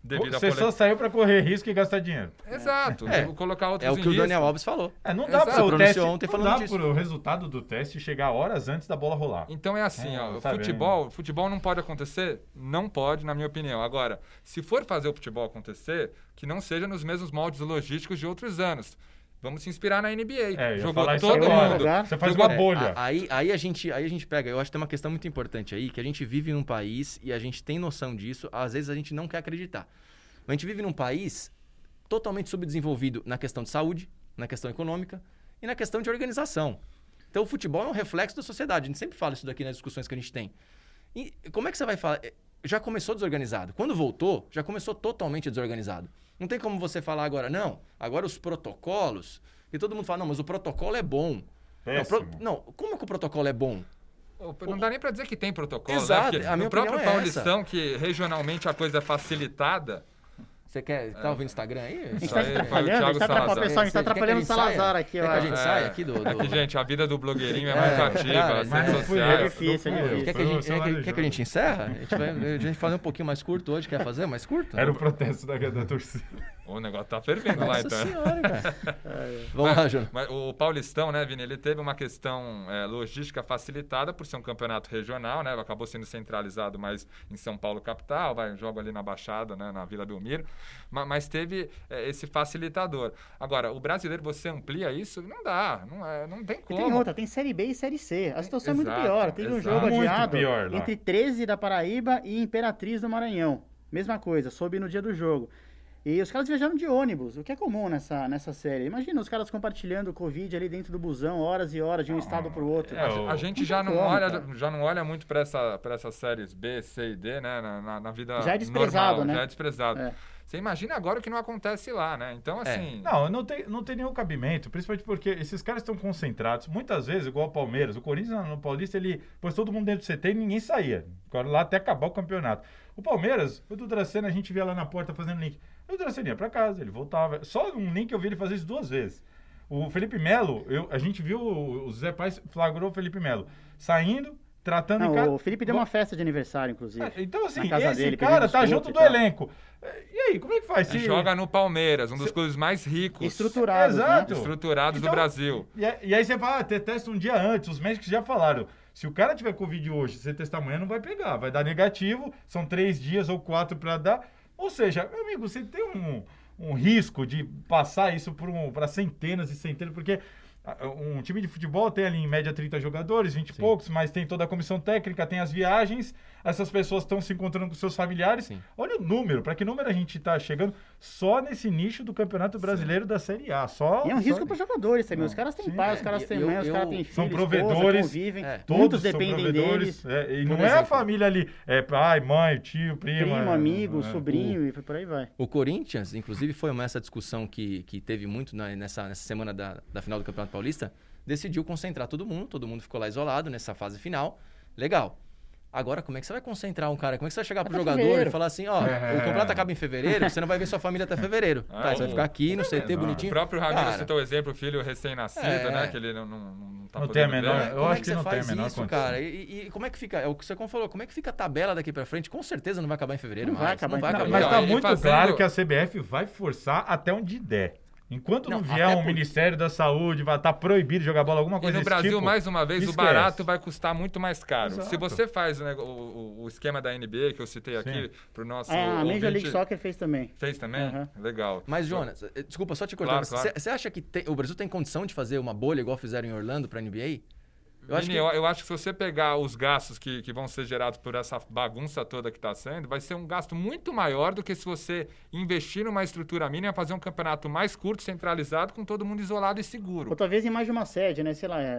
devido à Você polêmica. só saiu pra correr risco e gastar dinheiro. Exato, É. vou colocar outros É o em que o Daniel risco. Alves falou. É, não dá para o teste, ontem não dá resultado do teste chegar horas antes da bola rolar. Então é assim, É, ó, sabe, futebol, futebol não pode acontecer? Não pode, na minha opinião. Agora, se for fazer o futebol acontecer, que não seja nos mesmos moldes logísticos de outros anos. Vamos se inspirar na NBA. É, Jogou falar isso todo agora. mundo. Você faz Jogou- uma É, bolha. a- aí, aí, a gente, aí a gente pega, eu acho que tem uma questão muito importante aí, que a gente vive num país e a gente tem noção disso, às vezes a gente não quer acreditar. A gente vive num país totalmente subdesenvolvido na questão de saúde, na questão econômica e na questão de organização. Então o futebol é um reflexo da sociedade, a gente sempre fala isso daqui nas discussões que a gente tem. E como é que você vai falar? É, Já começou desorganizado. Quando voltou, já começou totalmente desorganizado. Não tem como você falar agora, não, agora os protocolos, e todo mundo fala, não, mas o protocolo é bom. Não, pro- não, como que o protocolo é bom? Não dá nem pra dizer que tem protocolo, Exato, né? Porque a minha no próprio é Paulistão, que regionalmente a coisa é facilitada, Você quer. Tá ouvindo o Instagram aí? A gente tá aí foi o atrapalhando, a gente Thiago tá atrapalhando, pessoal, a gente tá quer atrapalhando o? Salazar aqui, Quer eu que a gente saia aqui do. do... É que, gente, a vida do blogueirinho é, É, mais ativa, cara, as redes eu, É sociais. difícil, é difícil. Quer que, a gente, quer, que- celular quer que a gente encerra? A gente vai a gente fazer um pouquinho mais curto hoje. Quer fazer mais curto? Era o protesto da, da torcida. O negócio tá fervendo lá, Nossa então. senhora, cara. Vamos lá, Júnior. Mas o Paulistão, né, Vini, ele teve uma questão é, logística facilitada por ser um campeonato regional, né? Acabou sendo centralizado mais em São Paulo capital, vai jogo ali na Baixada, né, na Vila Belmiro. Ma- Mas teve é, esse facilitador. Agora, o brasileiro, você amplia isso? Não dá. Não, é, não tem E como. tem outra, tem Série B e Série C. A situação é muito Exato, pior. Teve um exato. jogo Muito adiado pior entre 13 da Paraíba e Imperatriz do Maranhão. Mesma coisa, soube no dia do jogo. E os caras viajaram de ônibus, o que é comum nessa, nessa série. Imagina os caras compartilhando o Covid ali dentro do busão, horas e horas, de um estado pro outro. é, A, o- a gente já não, como, olha, já não olha muito para essa, pra essas séries B, C e D, né? Na, na- na vida Já é desprezado, normal, né? Já é desprezado. É. Você imagina agora o que não acontece lá, né? Então, assim... Não, não tem, não tem nenhum cabimento, principalmente porque esses caras estão concentrados. Muitas vezes, igual o Palmeiras, o Corinthians no Paulista, ele pôs todo mundo dentro do CT e ninguém saía. Agora lá até acabar o campeonato. O Palmeiras, o Dudracena, a gente via lá na porta fazendo link. O Dudracena ia pra casa, ele voltava. Só um link eu vi ele fazer isso duas vezes. O Felipe Melo, eu, a gente viu, o o Zé Paz flagrou o Felipe Melo saindo, tratando em Não, casa. o Felipe deu uma festa de aniversário, inclusive. É, Então, assim, esse dele, cara tá junto do elenco. E aí, como é que faz? E joga no Palmeiras, um dos clubes mais ricos, Estruturados, Exato. né? estruturados Então, do Brasil. E, aí- e aí você fala, ah, te- testa um dia antes. Os médicos já falaram. Se o cara tiver Covid hoje, você testar amanhã, não vai pegar. Vai dar negativo, são três dias ou quatro para dar. Ou seja, meu amigo, você tem um, um risco de passar isso para um, pra centenas e centenas, porque um time de futebol tem ali em média 30 jogadores, 20 e poucos, mas tem toda a comissão técnica, tem as viagens, essas pessoas estão se encontrando com seus familiares. Sim. Olha o número, para que número a gente está chegando só nesse nicho do Campeonato Brasileiro da Série A. Só, E é um só risco para os jogadores também. Os caras têm sim. pai, os É, caras têm eu- mãe, os eu- caras têm filhos, São esposa, provedores. convivem. É. Todos são dependem provedores, deles. é, e por não é a exemplo. família ali, é pai, mãe, tio, prima. Primo, amigo, é, sobrinho e por aí vai. O Corinthians, inclusive, foi uma essa discussão que, que teve muito na- nessa, nessa semana da, da final do Campeonato Paulista. Decidiu concentrar todo mundo, todo mundo ficou lá isolado nessa fase final. Legal. Agora, como é que você vai concentrar um cara? Como é que você vai chegar pro Até jogador fevereiro. e falar assim, ó, É. o campeonato acaba em fevereiro, você não vai ver sua família até fevereiro. Ah, tá, você vai o- ficar aqui no CT bonitinho. O próprio Ramiro Cara, citou o exemplo, o filho recém-nascido, É. né? Que ele não, não, não tá Não tem a podendo menor- ver. eu como acho é que, que você não tem a menor isso, condição. cara? E, e- e como é que fica? É o que você falou, como é que fica a tabela daqui pra frente? Com certeza não vai acabar em fevereiro. Não vai acabar não vai Não, acabar. mas tá muito fazendo- claro que a CBF vai forçar até onde der. Enquanto não, Não, vier um por- Ministério da Saúde, vai estar proibido jogar bola, alguma E coisa no desse Brasil, tipo, mais uma vez, o esquece. barato vai custar muito mais caro. Se Exato. você faz o, nego- o- o- o esquema da NBA que eu citei aqui pro nosso É, a Major League Soccer fez também. Fez também? Aham. Legal. Mas, Jonas, eh, desculpa só te cortar. Claro, claro. Você acha que tem- o Brasil tem condição de fazer uma bolha igual fizeram em Orlando pra NBA? Eu acho Vini, que- eu, eu acho que se você pegar os gastos que, que vão ser gerados por essa bagunça toda que está sendo, vai ser um gasto muito maior do que se você investir numa estrutura mínima, fazer um campeonato mais curto, centralizado, com todo mundo isolado e seguro. Ou talvez em mais de uma sede, né? Sei lá, é,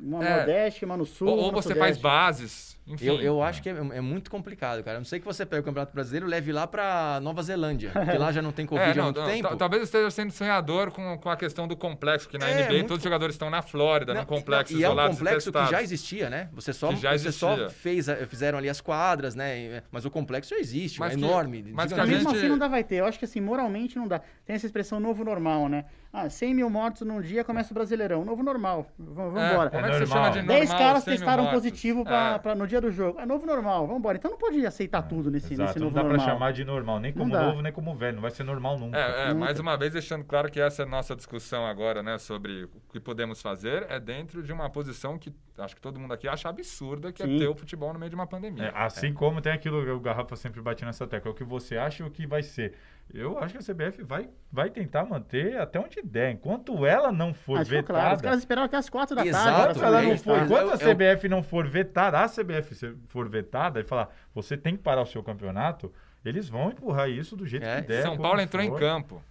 uma É. Nordeste, uma no Sul. ou ou você faz Sudeste. bases, enfim. Eu, eu acho que é, é muito complicado, cara. A não sei que você pegue o Campeonato Brasileiro e leve lá pra Nova Zelândia, (laughs) que lá já não tem Covid É, há não, muito não, tempo. ta- talvez eu esteja sendo sonhador com, com a questão do complexo, que na É, NBA muito todos os jogadores estão na Flórida, Não, num complexo e, e é um complexo que já existia, né? Você só, Que já você só fez, fizeram ali as quadras, né? Mas o complexo já existe, Mas é que- enorme. mas que a mesmo gente- assim não dá vai ter. Eu acho que assim, moralmente não dá. Tem essa expressão novo normal, né? Ah, 100 mil mortos num dia começa o Brasileirão. Novo normal. V- Vamos É, embora. como é que você normal. chama de normal? 10 caras 100 mil testaram positivo pra, É. pra- no dia do jogo. É novo normal, vamos embora. Então não pode aceitar tudo nesse, Exato, nesse não novo dá pra normal. chamar de normal, nem como dá. novo, nem como velho. Não vai ser normal nunca. É, é, Nunca. mais uma vez deixando claro que essa é a nossa discussão agora, né, sobre o que podemos fazer, é dentro de uma posição que acho que todo mundo aqui acha absurda, que Sim. é ter o futebol no meio de uma É, pandemia. assim como tem aquilo que o Garrafa sempre bate nessa tecla, o que você acha e o que vai ser. Eu acho que a CBF vai, vai tentar manter até onde der. Enquanto ela não for ficou vetada. claro, os caras esperaram até as 4 da Exato, tarde. Ela fazer não for, enquanto a CBF não for vetada, a CBF se- for vetada e falar, você tem que parar o seu campeonato, eles vão empurrar isso do jeito É, que der. São Paulo entrou em for. campo.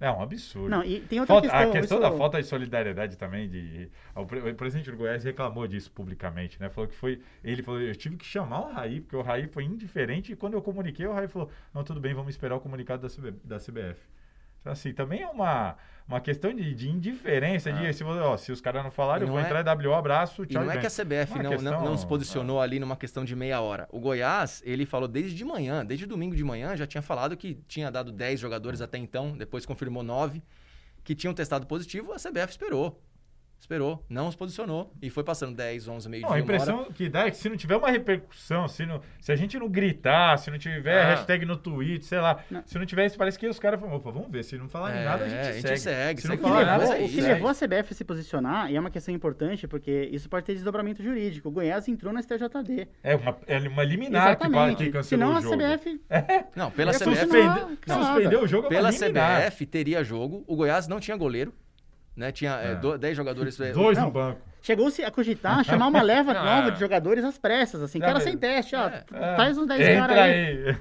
É um absurdo. Não, e tem outra Falta- questão. a questão isso- da falta de solidariedade também de o, pre- o presidente do Goiás reclamou disso publicamente, né? Falou que foi ele falou eu tive que chamar o Raí porque o Raí foi indiferente e quando eu comuniquei o Raí falou não tudo bem vamos esperar o comunicado da, CB da CBF. Então, assim também é uma uma questão de, de indiferença de se, ó, se os caras não falaram E eu vou é- entrar e WO abraço E tchau não é que a CBF não, questão- não, não se posicionou ali numa questão de meia hora. O Goiás, ele falou desde de manhã, desde domingo de manhã, já tinha falado que tinha dado 10 jogadores até então, depois confirmou 9, que tinham testado positivo, a CBF esperou. Esperou, não se posicionou e foi passando 10, 11, meio Não, dia, a uma hora. impressão que dá é que se não tiver uma repercussão, se, não, se a gente não gritar, se não tiver Ah. hashtag no tweet, sei lá, Não. se não tiver isso, parece que os caras falam, opa, vamos ver, se não falarem É, nada, a gente, a gente segue. segue, Se não segue O que, falar levou, nada, mas o é que levou a CBF a se posicionar, e é uma questão importante, porque isso pode ter desdobramento jurídico. O Goiás entrou na STJD. é uma, é uma liminar que, que cancelou Senão o a jogo. CBF Não, pela É, CBF. Suspende, suspendeu o jogo, é pela. CBF teria jogo. O Goiás não tinha goleiro, né? Tinha é, É. do- 10 jogadores. é, Dois Não. no banco. chegou-se a cogitar chamar uma leva (laughs) Não, nova é. de jogadores às pressas, assim, cara sem teste, ó, É. traz uns 10 Entra caras aí. aí.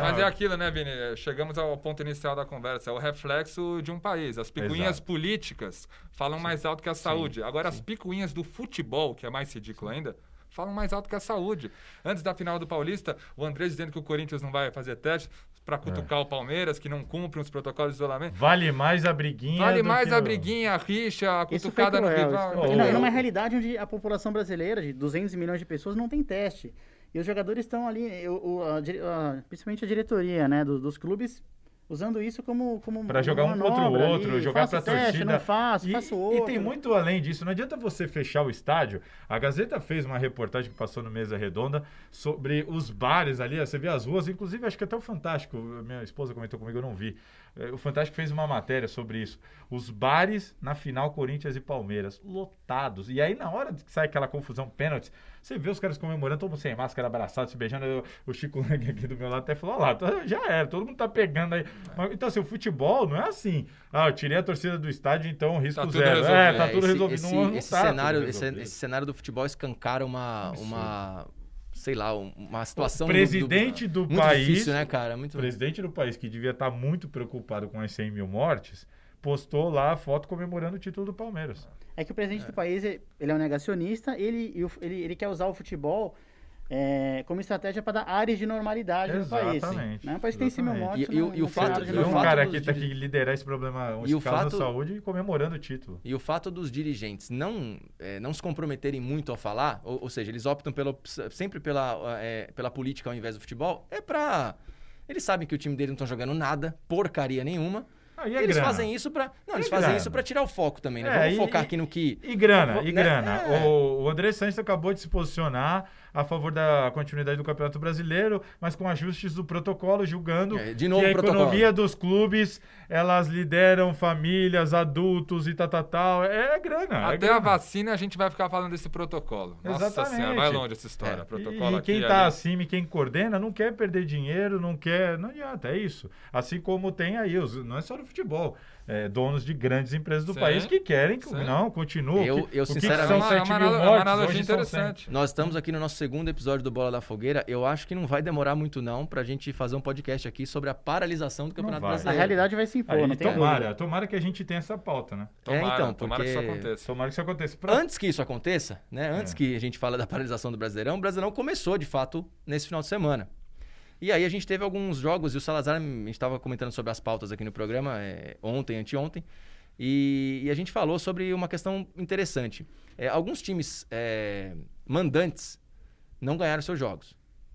Mas é aquilo, né, Vini? Chegamos ao ponto inicial da conversa. É o reflexo de um país. As picuinhas Exato. políticas falam mais alto que a saúde. Agora, as picuinhas do futebol, que é mais ridículo ainda, falam mais alto que a saúde. Antes da final do Paulista, o André dizendo que o Corinthians não vai fazer teste para cutucar o Palmeiras, que não cumpre os protocolos de isolamento. Vale mais a briguinha. Vale do mais que a briguinha, a rixa, a cutucada no rival. isso Oh, não, e eu- numa realidade onde a população brasileira, de 200 milhões de pessoas, não tem teste. E os jogadores estão ali, o- o- a a- principalmente a diretoria né, dos, dos clubes, usando isso como, como Pra uma jogar um contra o outro, ali, jogar pra teste, torcida. Não faço, E, faço e outro. tem muito além disso. Não adianta você fechar o estádio. A Gazeta fez uma reportagem que passou no Mesa Redonda sobre os bares ali. Você vê as ruas, inclusive acho que até o Fantástico, minha esposa comentou comigo, eu não vi. Eh, O Fantástico fez uma matéria sobre isso. Os bares na final Corinthians e Palmeiras, lotados. E aí, na hora que sai aquela confusão pênalti, você vê os caras comemorando, todo mundo sem máscara, abraçado, se beijando. Eu- o Chico (laughs) Lang aqui do meu lado até falou: "Olha lá, tá- já era, todo mundo tá pegando aí. Mas, então, assim, o futebol não é assim. Ah, eu tirei a torcida do estádio, então risco Tá zero. resolvido. É, tá É, tudo esse, resolvido. Esse, não, não tá cenário, esse cenário do futebol escancara uma, uma sei lá, uma situação O presidente do, muito país, difícil, né, cara? Muito o presidente do país que devia estar muito preocupado com as 100 mil mortes, postou lá a foto comemorando o título do Palmeiras. É que o presidente do país, ele é um negacionista, ele, e ele, ele quer usar o futebol é, como estratégia para dar áreas de normalidade no país. Exatamente, Né? Um país que tem 100 mil exatamente. mortes. E- e o- não- e o tem fato- de e E o um cara dos que tá diri- que liderar esse problema, um E o fato- da saúde e comemorando o título. E o fato dos dirigentes não, eh, não se comprometerem muito a falar, ou, ou seja, eles optam pela, sempre pela, eh, pela política ao invés do futebol, é pra. Eles sabem que o time dele não estão jogando nada, porcaria nenhuma. É eles grana. fazem isso pra. Não, eles É fazem grana. isso pra tirar o foco também, né? É, Vamos e- focar e- aqui no que. E grana, e Né? grana. É. O, o André Santos acabou de se posicionar a favor da continuidade do Campeonato Brasileiro, mas com ajustes do protocolo, julgando É, de novo que a protocolo. economia dos clubes, elas lideram famílias, adultos e tal, tal, tal. É grana. é Até grana. a vacina a gente vai ficar falando desse protocolo. Nossa Exatamente. senhora, vai longe essa história. É. Protocolo E quem aqui, está ali. acima e quem coordena não quer perder dinheiro, não quer. Não adianta, é isso. Assim como tem aí, os, não é só no futebol, é, donos de grandes empresas do Sim. país que querem que Sim. não, continuam. Eu- eu, o que que sinceramente- são É uma, 7 uma, mil analo- mortes, uma analogia hoje são 100. interessante. Nós estamos aqui no nosso segundo episódio do Bola da Fogueira. Eu acho que não vai demorar muito, não, pra gente fazer um podcast aqui sobre a paralisação do Campeonato vai. A Brasileiro. realidade vai se impor, Aí, não tem tomara, dúvida. tomara que a gente tenha essa pauta, né? Tomara, É, então, tomara que isso porque- aconteça. Tomara que isso aconteça. Pra- Antes que isso aconteça, né? Antes É. que a gente fala da paralisação do Brasileirão, o Brasileirão começou, de fato, nesse final de semana. E aí a gente teve alguns jogos, e o Salazar, a gente estava comentando sobre as pautas aqui no programa, é, ontem, anteontem, e, e a gente falou sobre uma questão interessante. É, alguns times é, mandantes não ganharam seus jogos,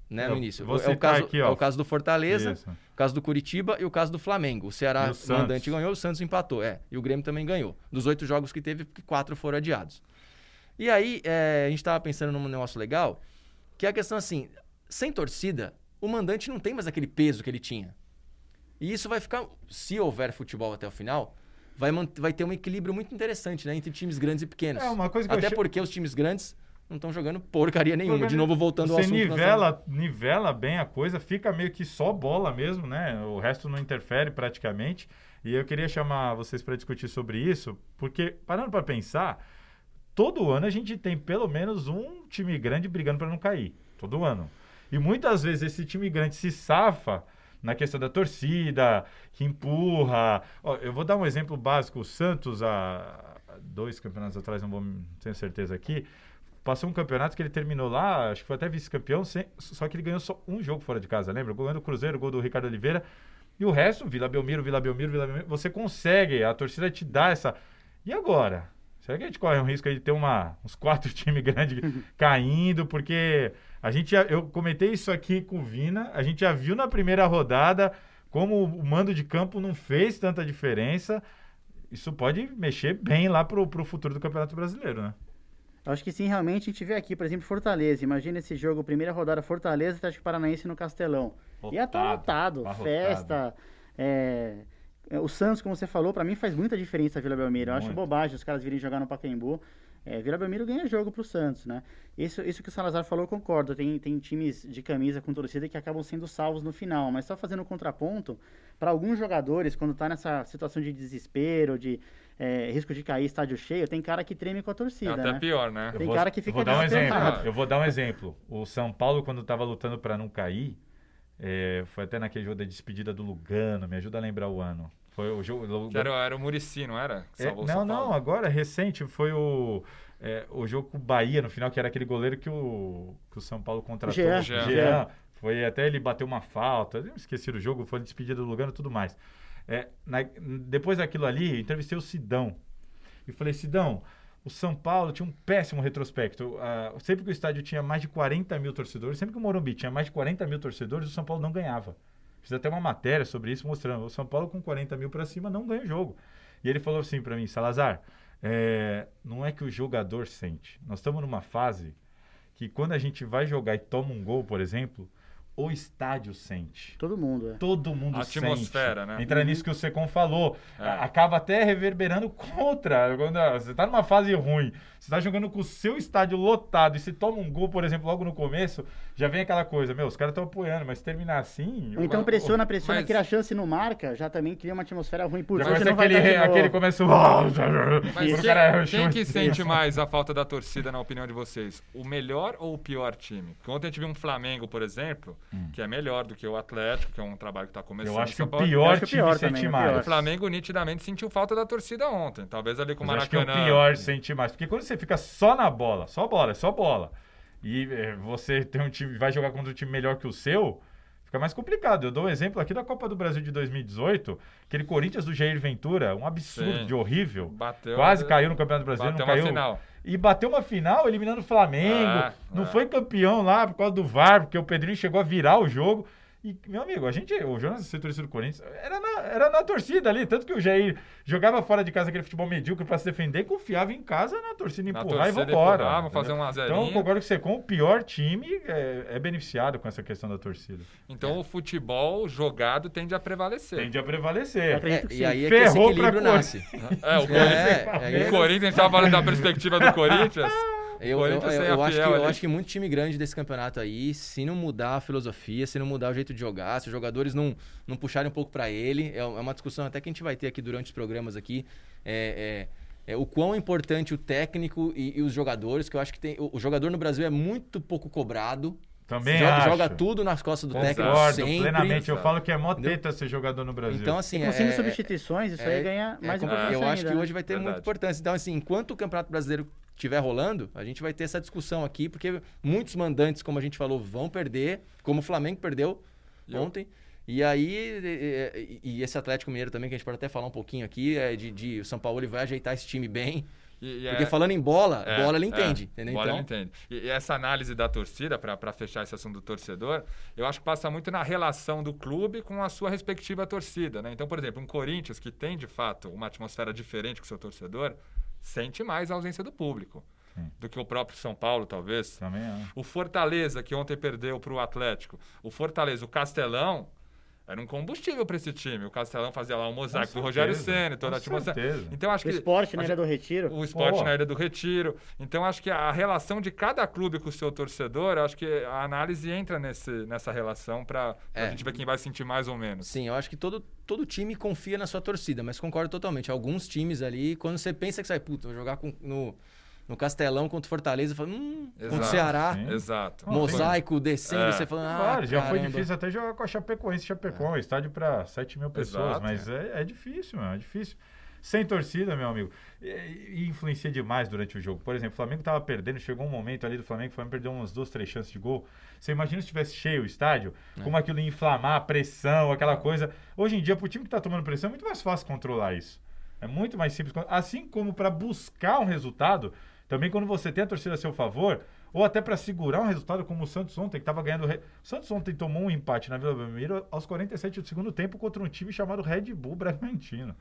né, no início. É o, caso, aqui, é o caso do Fortaleza, Isso. o caso do Curitiba e o caso do Flamengo. O Ceará o mandante ganhou, o Santos empatou. É, e o Grêmio também ganhou. Dos oito jogos que teve, quatro foram adiados. E aí, é, a gente estava pensando num negócio legal, que é a questão assim, sem torcida, o mandante não tem mais aquele peso que ele tinha. E isso vai ficar, se houver futebol até o final, vai, vai ter um equilíbrio muito interessante, né, entre times grandes e pequenos. É, uma coisa que Até achei- porque os times grandes não estão jogando porcaria nenhuma. De novo, voltando ao Você assunto. que nós nivela, nivela bem a coisa, fica meio que só bola mesmo, né? O resto não interfere praticamente. E eu queria chamar vocês para discutir sobre isso, porque, parando para pensar, todo ano a gente tem pelo menos um time grande brigando para não cair. Todo ano. E muitas vezes esse time grande se safa na questão da torcida, que empurra. Ó, eu vou dar um exemplo básico. O Santos, há dois campeonatos atrás, não vou tenho certeza aqui, passou um campeonato que ele terminou lá, acho que foi até vice-campeão, só que ele ganhou só um jogo fora de casa, lembra? O gol do Cruzeiro, o gol do Ricardo Oliveira. E o resto, Vila Belmiro, Vila Belmiro, Vila Belmiro, você consegue, a torcida te dá essa. E agora? Será que a gente corre um risco aí de ter uma, uns quatro (laughs) times grandes (laughs) caindo? Porque a gente já, eu comentei isso aqui com o Vina, a gente já viu na primeira rodada como o mando de campo não fez tanta diferença. isso pode mexer bem lá pro, pro futuro do Campeonato Brasileiro, né? Acho que sim, realmente a gente vê aqui, por exemplo, Fortaleza. Imagina esse jogo, primeira rodada Fortaleza, Atlético Paranaense no Castelão. Ia estar Lotado, festa. é, é, O Santos, como você falou, pra mim faz muita diferença a Vila Belmiro. Eu acho bobagem os caras virem jogar no Pacaembu. É, Vila Belmiro ganha jogo pro Santos, né? Isso, isso que o Salazar falou, eu concordo. Tem, tem times de camisa com torcida que acabam sendo salvos no final. Mas só fazendo um contraponto, para alguns jogadores, quando tá nessa situação de desespero, de é, risco de cair estádio cheio, tem cara que treme com a É torcida, até né? pior, né? Eu Tem vou, cara que eu fica vou dar um exemplo. Eu vou dar um exemplo. O São Paulo, quando estava lutando para não cair, é, foi até naquele jogo da despedida do Lugano. Me ajuda a lembrar o ano. Foi o jogo. Que era, era o Murici, não era? Que É, não, não, agora recente foi o, é, o jogo com o Bahia no final, que era aquele goleiro que o, que o São Paulo contratou. Jean. o Jean. Foi até ele bateu uma falta, eu esqueci do jogo, foi despedida do Lugano e tudo mais. É, na- depois daquilo ali, eu entrevistei o Sidão. E falei, Sidão, o São Paulo tinha um péssimo retrospecto. Ah, sempre que o estádio tinha mais de 40 mil torcedores, sempre que o Morumbi tinha mais de 40 mil torcedores, o São Paulo não ganhava. Fiz até uma matéria sobre isso, mostrando o São Paulo com 40 mil para cima não ganha o jogo. E ele falou assim para mim, Salazar, é, não é que o jogador sente. Nós estamos numa fase que quando a gente vai jogar e toma um gol, por exemplo, o estádio sente. Todo mundo, é. Todo mundo A sente. atmosfera, né? Entra nisso que o Secom falou. É. Acaba até reverberando contra. Quando você tá numa fase ruim, você tá jogando com o seu estádio lotado e se toma um gol, por exemplo, logo no começo, já vem aquela coisa, meu, os caras estão apoiando, mas se terminar assim. Ou então pressiona, pressiona, Mas- cria a chance e não marca, já também cria uma atmosfera ruim. Putz, Já aquele, aquele começo. (laughs) Mas quem, cara quem chuta. que sente mais a falta da torcida, na opinião de vocês? O melhor ou o pior time? Porque ontem a gente viu um Flamengo, por exemplo, que é melhor do que o Atlético, que é um trabalho que está começando. Hum. Eu acho que o pior que o time pior sente mais. O Flamengo nitidamente sentiu falta da torcida ontem. Talvez ali com o Mas acho que é Maracanã. o pior sentir mais. Porque quando você fica só na bola, só bola, é só bola, e eh, você tem um time, vai jogar contra um time melhor que o seu, fica mais complicado. Eu dou um exemplo aqui da Copa do Brasil de 2018, aquele Corinthians do Jair Ventura, um absurdo Sim. de horrível. Bateu, Quase caiu no Campeonato Brasileiro, bateu não caiu. final. E bateu uma final eliminando o Flamengo. Ah, não ah. foi campeão lá por causa do VAR, porque o Pedrinho chegou a virar o jogo. E, meu amigo, a gente, o Jonas, torcedor do Corinthians, era na, era na torcida ali. Tanto que o Jair jogava fora de casa aquele futebol medíocre pra se defender, confiava em casa na torcida Na empurrar torcida e vambora. empurrar, vamos fazer um a zerinho. Então, eu concordo que você, com o pior time, é, é beneficiado com essa questão da torcida. Então o futebol jogado tende a prevalecer. Tende a prevalecer. É, e aí é que esse Ferrou pra equilíbrio Cor- nasce. (laughs) É, o Corinthians. É, aí o Corinthians, a gente tava falando da perspectiva do Corinthians. (laughs) Eu, eu, Corinthians eu- eu a acho que, eu acho que muito time grande desse campeonato aí, se não mudar a filosofia, se não mudar o jeito de jogar, se os jogadores não, não puxarem um pouco para ele, é, é uma discussão até que a gente vai ter aqui durante os programas aqui, é, é- é o quão importante o técnico e, e os jogadores, que eu acho que tem, o, o jogador no Brasil é muito pouco cobrado, Também joga, acho. joga tudo nas costas do técnico Concordo sempre. plenamente. Eu falo que é mó Entendeu? teta ser jogador no Brasil. Então assim, E com é, cinco é- substituições, isso é- aí ganha é mais importância Eu acho ainda, que né? hoje vai ter Verdade. muita importância. Então, assim, enquanto o Campeonato Brasileiro estiver rolando, a gente vai ter essa discussão aqui, porque muitos mandantes, como a gente falou, vão perder, como o Flamengo perdeu eu- ontem. E aí, e, esse Atlético Mineiro também, que a gente pode até falar um pouquinho aqui, é de, de o São Paulo ele vai ajeitar esse time bem. E- e Porque é- falando em bola, É, bola ele é, entende, entendeu? Bola então, ele entende. E, e essa análise da torcida, para fechar esse assunto do torcedor, eu acho que passa muito na relação do clube com a sua respectiva torcida. Né? Então, por exemplo, um Corinthians que tem de fato uma atmosfera diferente com o seu torcedor, sente mais a ausência do público Sim. do que o próprio São Paulo, talvez. Também acho. O Fortaleza, que ontem perdeu para o Atlético. O Fortaleza, o Castelão, era um combustível para esse time. O Castelão fazia lá o mosaico Com do Rogério Senna, toda a com atmosfera. certeza. Então, acho O que. esporte, né, acho- era do retiro. o esporte Pô. na Ilha do Retiro. Então, acho que a relação de cada clube com o seu torcedor, acho que a análise entra nesse, nessa relação para a É. gente ver quem vai sentir mais ou menos. Sim, eu acho que todo, todo time confia na sua torcida, mas concordo totalmente. Alguns times ali, quando você pensa que sai, puta, vou jogar com- no, no Castelão contra o Fortaleza, fala, hum, contra o Exato. Ceará, Sim. Exato. mosaico descendo, É. você falando, ah, Claro, já foi caramba." difícil até jogar com a Chapecoense, Chapecó, estádio para 7 mil pessoas, Exato, mas é, é difícil, meu, é difícil. Sem torcida, meu amigo, e, e influencia demais durante o jogo. Por exemplo, o Flamengo estava perdendo, chegou um momento ali do Flamengo, o Flamengo perdeu umas duas, três chances de gol. Você imagina se tivesse cheio o estádio, É. como aquilo ia inflamar, a pressão, aquela coisa. Hoje em dia, pro time que tá tomando pressão, é muito mais fácil controlar isso. É muito mais simples. Assim como para buscar um resultado, também quando você tem a torcida a seu favor, ou até para segurar um resultado como o Santos ontem, que estava ganhando. re- O Santos ontem tomou um empate na Vila Belmiro aos 47 do segundo tempo contra um time chamado Red Bull Bragantino.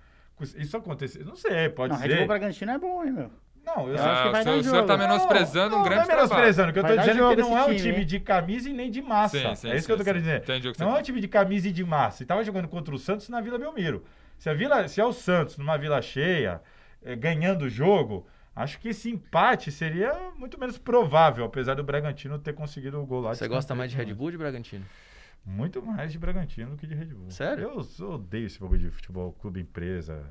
Isso aconteceu. Não sei, pode Não, ser. Red Bull Bragantino é bom, hein, meu? Não, eu Eu acho que vai o dar senhor, o senhor jogo. tá menosprezando um não, grande não é menosprezando, o que eu dar dizendo é que não é um time, de camisa e nem de massa. Sim, sim, é isso sim, que eu tô sim. querendo dizer. Entendi o que você não é um time de camisa e de massa. E tava jogando contra o Santos na Vila Belmiro. Se, a Vila, se é o Santos numa Vila cheia, eh, ganhando o jogo, acho que esse empate seria muito menos provável, apesar do Bragantino ter conseguido o gol lá. Você gosta mais de Red Bull ou de Bragantino? Muito mais de Bragantino do que de Red Bull. Sério? Eu, eu odeio esse bagulho de futebol, clube empresa,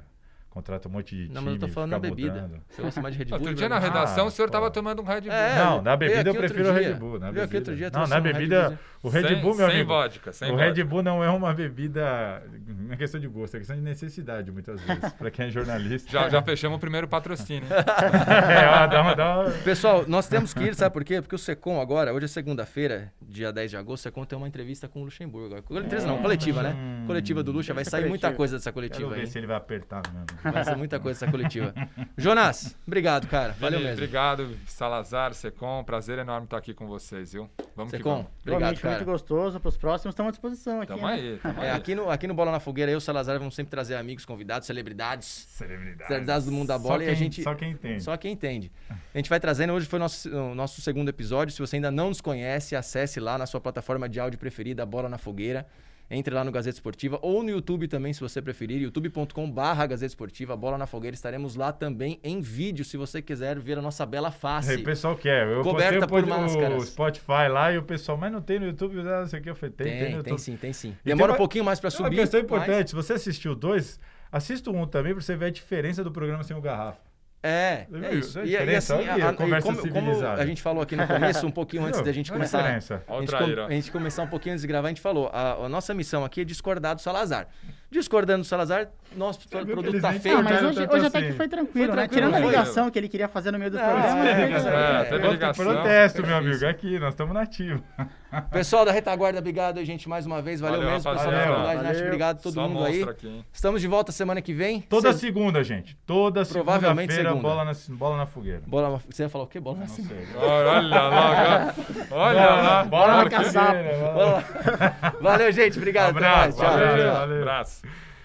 contrata um monte de Não, time, mas eu tô falando na bebida. mudando. Você gosta mais de Red Bull? Outro dia na redação Ah, o senhor pô. tava tomando um Red Bull. É, Não, na bebida eu prefiro o. Red Bull. Na aqui outro bebida. dia, não, na um Red bebida, Bullzinho. o Red Sem- Bull, meu sem amigo. vodka, sem o Red vodka. Bull não é uma bebida, não é questão de gosto, é questão de necessidade, muitas vezes, pra quem é jornalista. Já, já fechamos o primeiro patrocínio. (laughs) é, ó, dá uma, dá uma... Pessoal, nós temos que ir, sabe por quê? Porque o Secom agora, hoje é segunda-feira, dia 10 de agosto, o Secom tem uma entrevista com o Luxemburgo. Entrevista não, coletiva, né? Hum. Coletiva do Luxa, vai sair muita coisa dessa coletiva ver aí. se ele vai apertar mesmo. Vai ser muita coisa essa coletiva. Jonas, obrigado, cara. Valeu Vini, mesmo. Obrigado, Salazar, Secom. Prazer enorme estar aqui com vocês, viu? Vamos que Secom, vamos. obrigado, cara. muito gostoso. Para os próximos, estamos à disposição aqui. Tamo né? aí, tamo É, aí. aqui, no, aqui no Bola na Fogueira, eu e o Salazar vamos sempre trazer amigos, convidados, celebridades. Celebridade. Celebridades do mundo da Só bola e a quem- gente- Só quem entende. Só quem entende. A gente vai trazendo, hoje foi o nosso, o nosso segundo episódio. Se você ainda não nos conhece, acesse lá na sua plataforma de áudio preferida, Bola na Fogueira. Entre lá no Gazeta Esportiva ou no YouTube também, se você preferir, youtube.com/barra Gazeta Esportiva, Bola na Fogueira. Estaremos lá também em vídeo, se você quiser ver a nossa bela face. O pessoal quer. Eu Coberta por máscaras. o Spotify lá e o pessoal, mas não tem no YouTube, não sei o que. Eu falei, tem, tem, Tem, tem, sim, tem sim. E Demora tem um uma- pouquinho mais pra Tem uma subir. questão mas- importante, se você assistiu dois, assista um também pra você ver a diferença do programa sem o garrafa. É, Você é isso. A E, e assim, a, a a- conversa como, como civilizada. a gente falou aqui no começo, um pouquinho (laughs) antes da gente Olha a começar. o A gente, a gente começar um pouquinho antes de gravar, a gente falou: a, a nossa missão aqui é discordar do Salazar. Discordando do Salazar, nosso que produto tá feio. Ah, mas hoje, hoje até assim. que foi tranquilo, Foi né? tranquilo, Tirando a foi. ligação que ele queria fazer no meio do Não, programa. é, é- É, é, ligação. protesto, meu amigo. Aqui, nós estamos nativos. (laughs) Pessoal da retaguarda, obrigado aí, gente, mais uma vez. Valeu, Valeu, mesmo. Pessoal da faculdade, Nath, obrigado a todo Só mundo aí. Estamos de volta semana que vem. Toda segunda, gente. Toda Provavelmente bola na, bola na fogueira. Bola, você ia falar o quê? Bola na sei. Olha lá, cara. olha lá. Bola na caçapa. (laughs) fogueira. Valeu, gente. Obrigado. até Abraço, mais. Tchau, valeu, tchau. valeu. Abraço.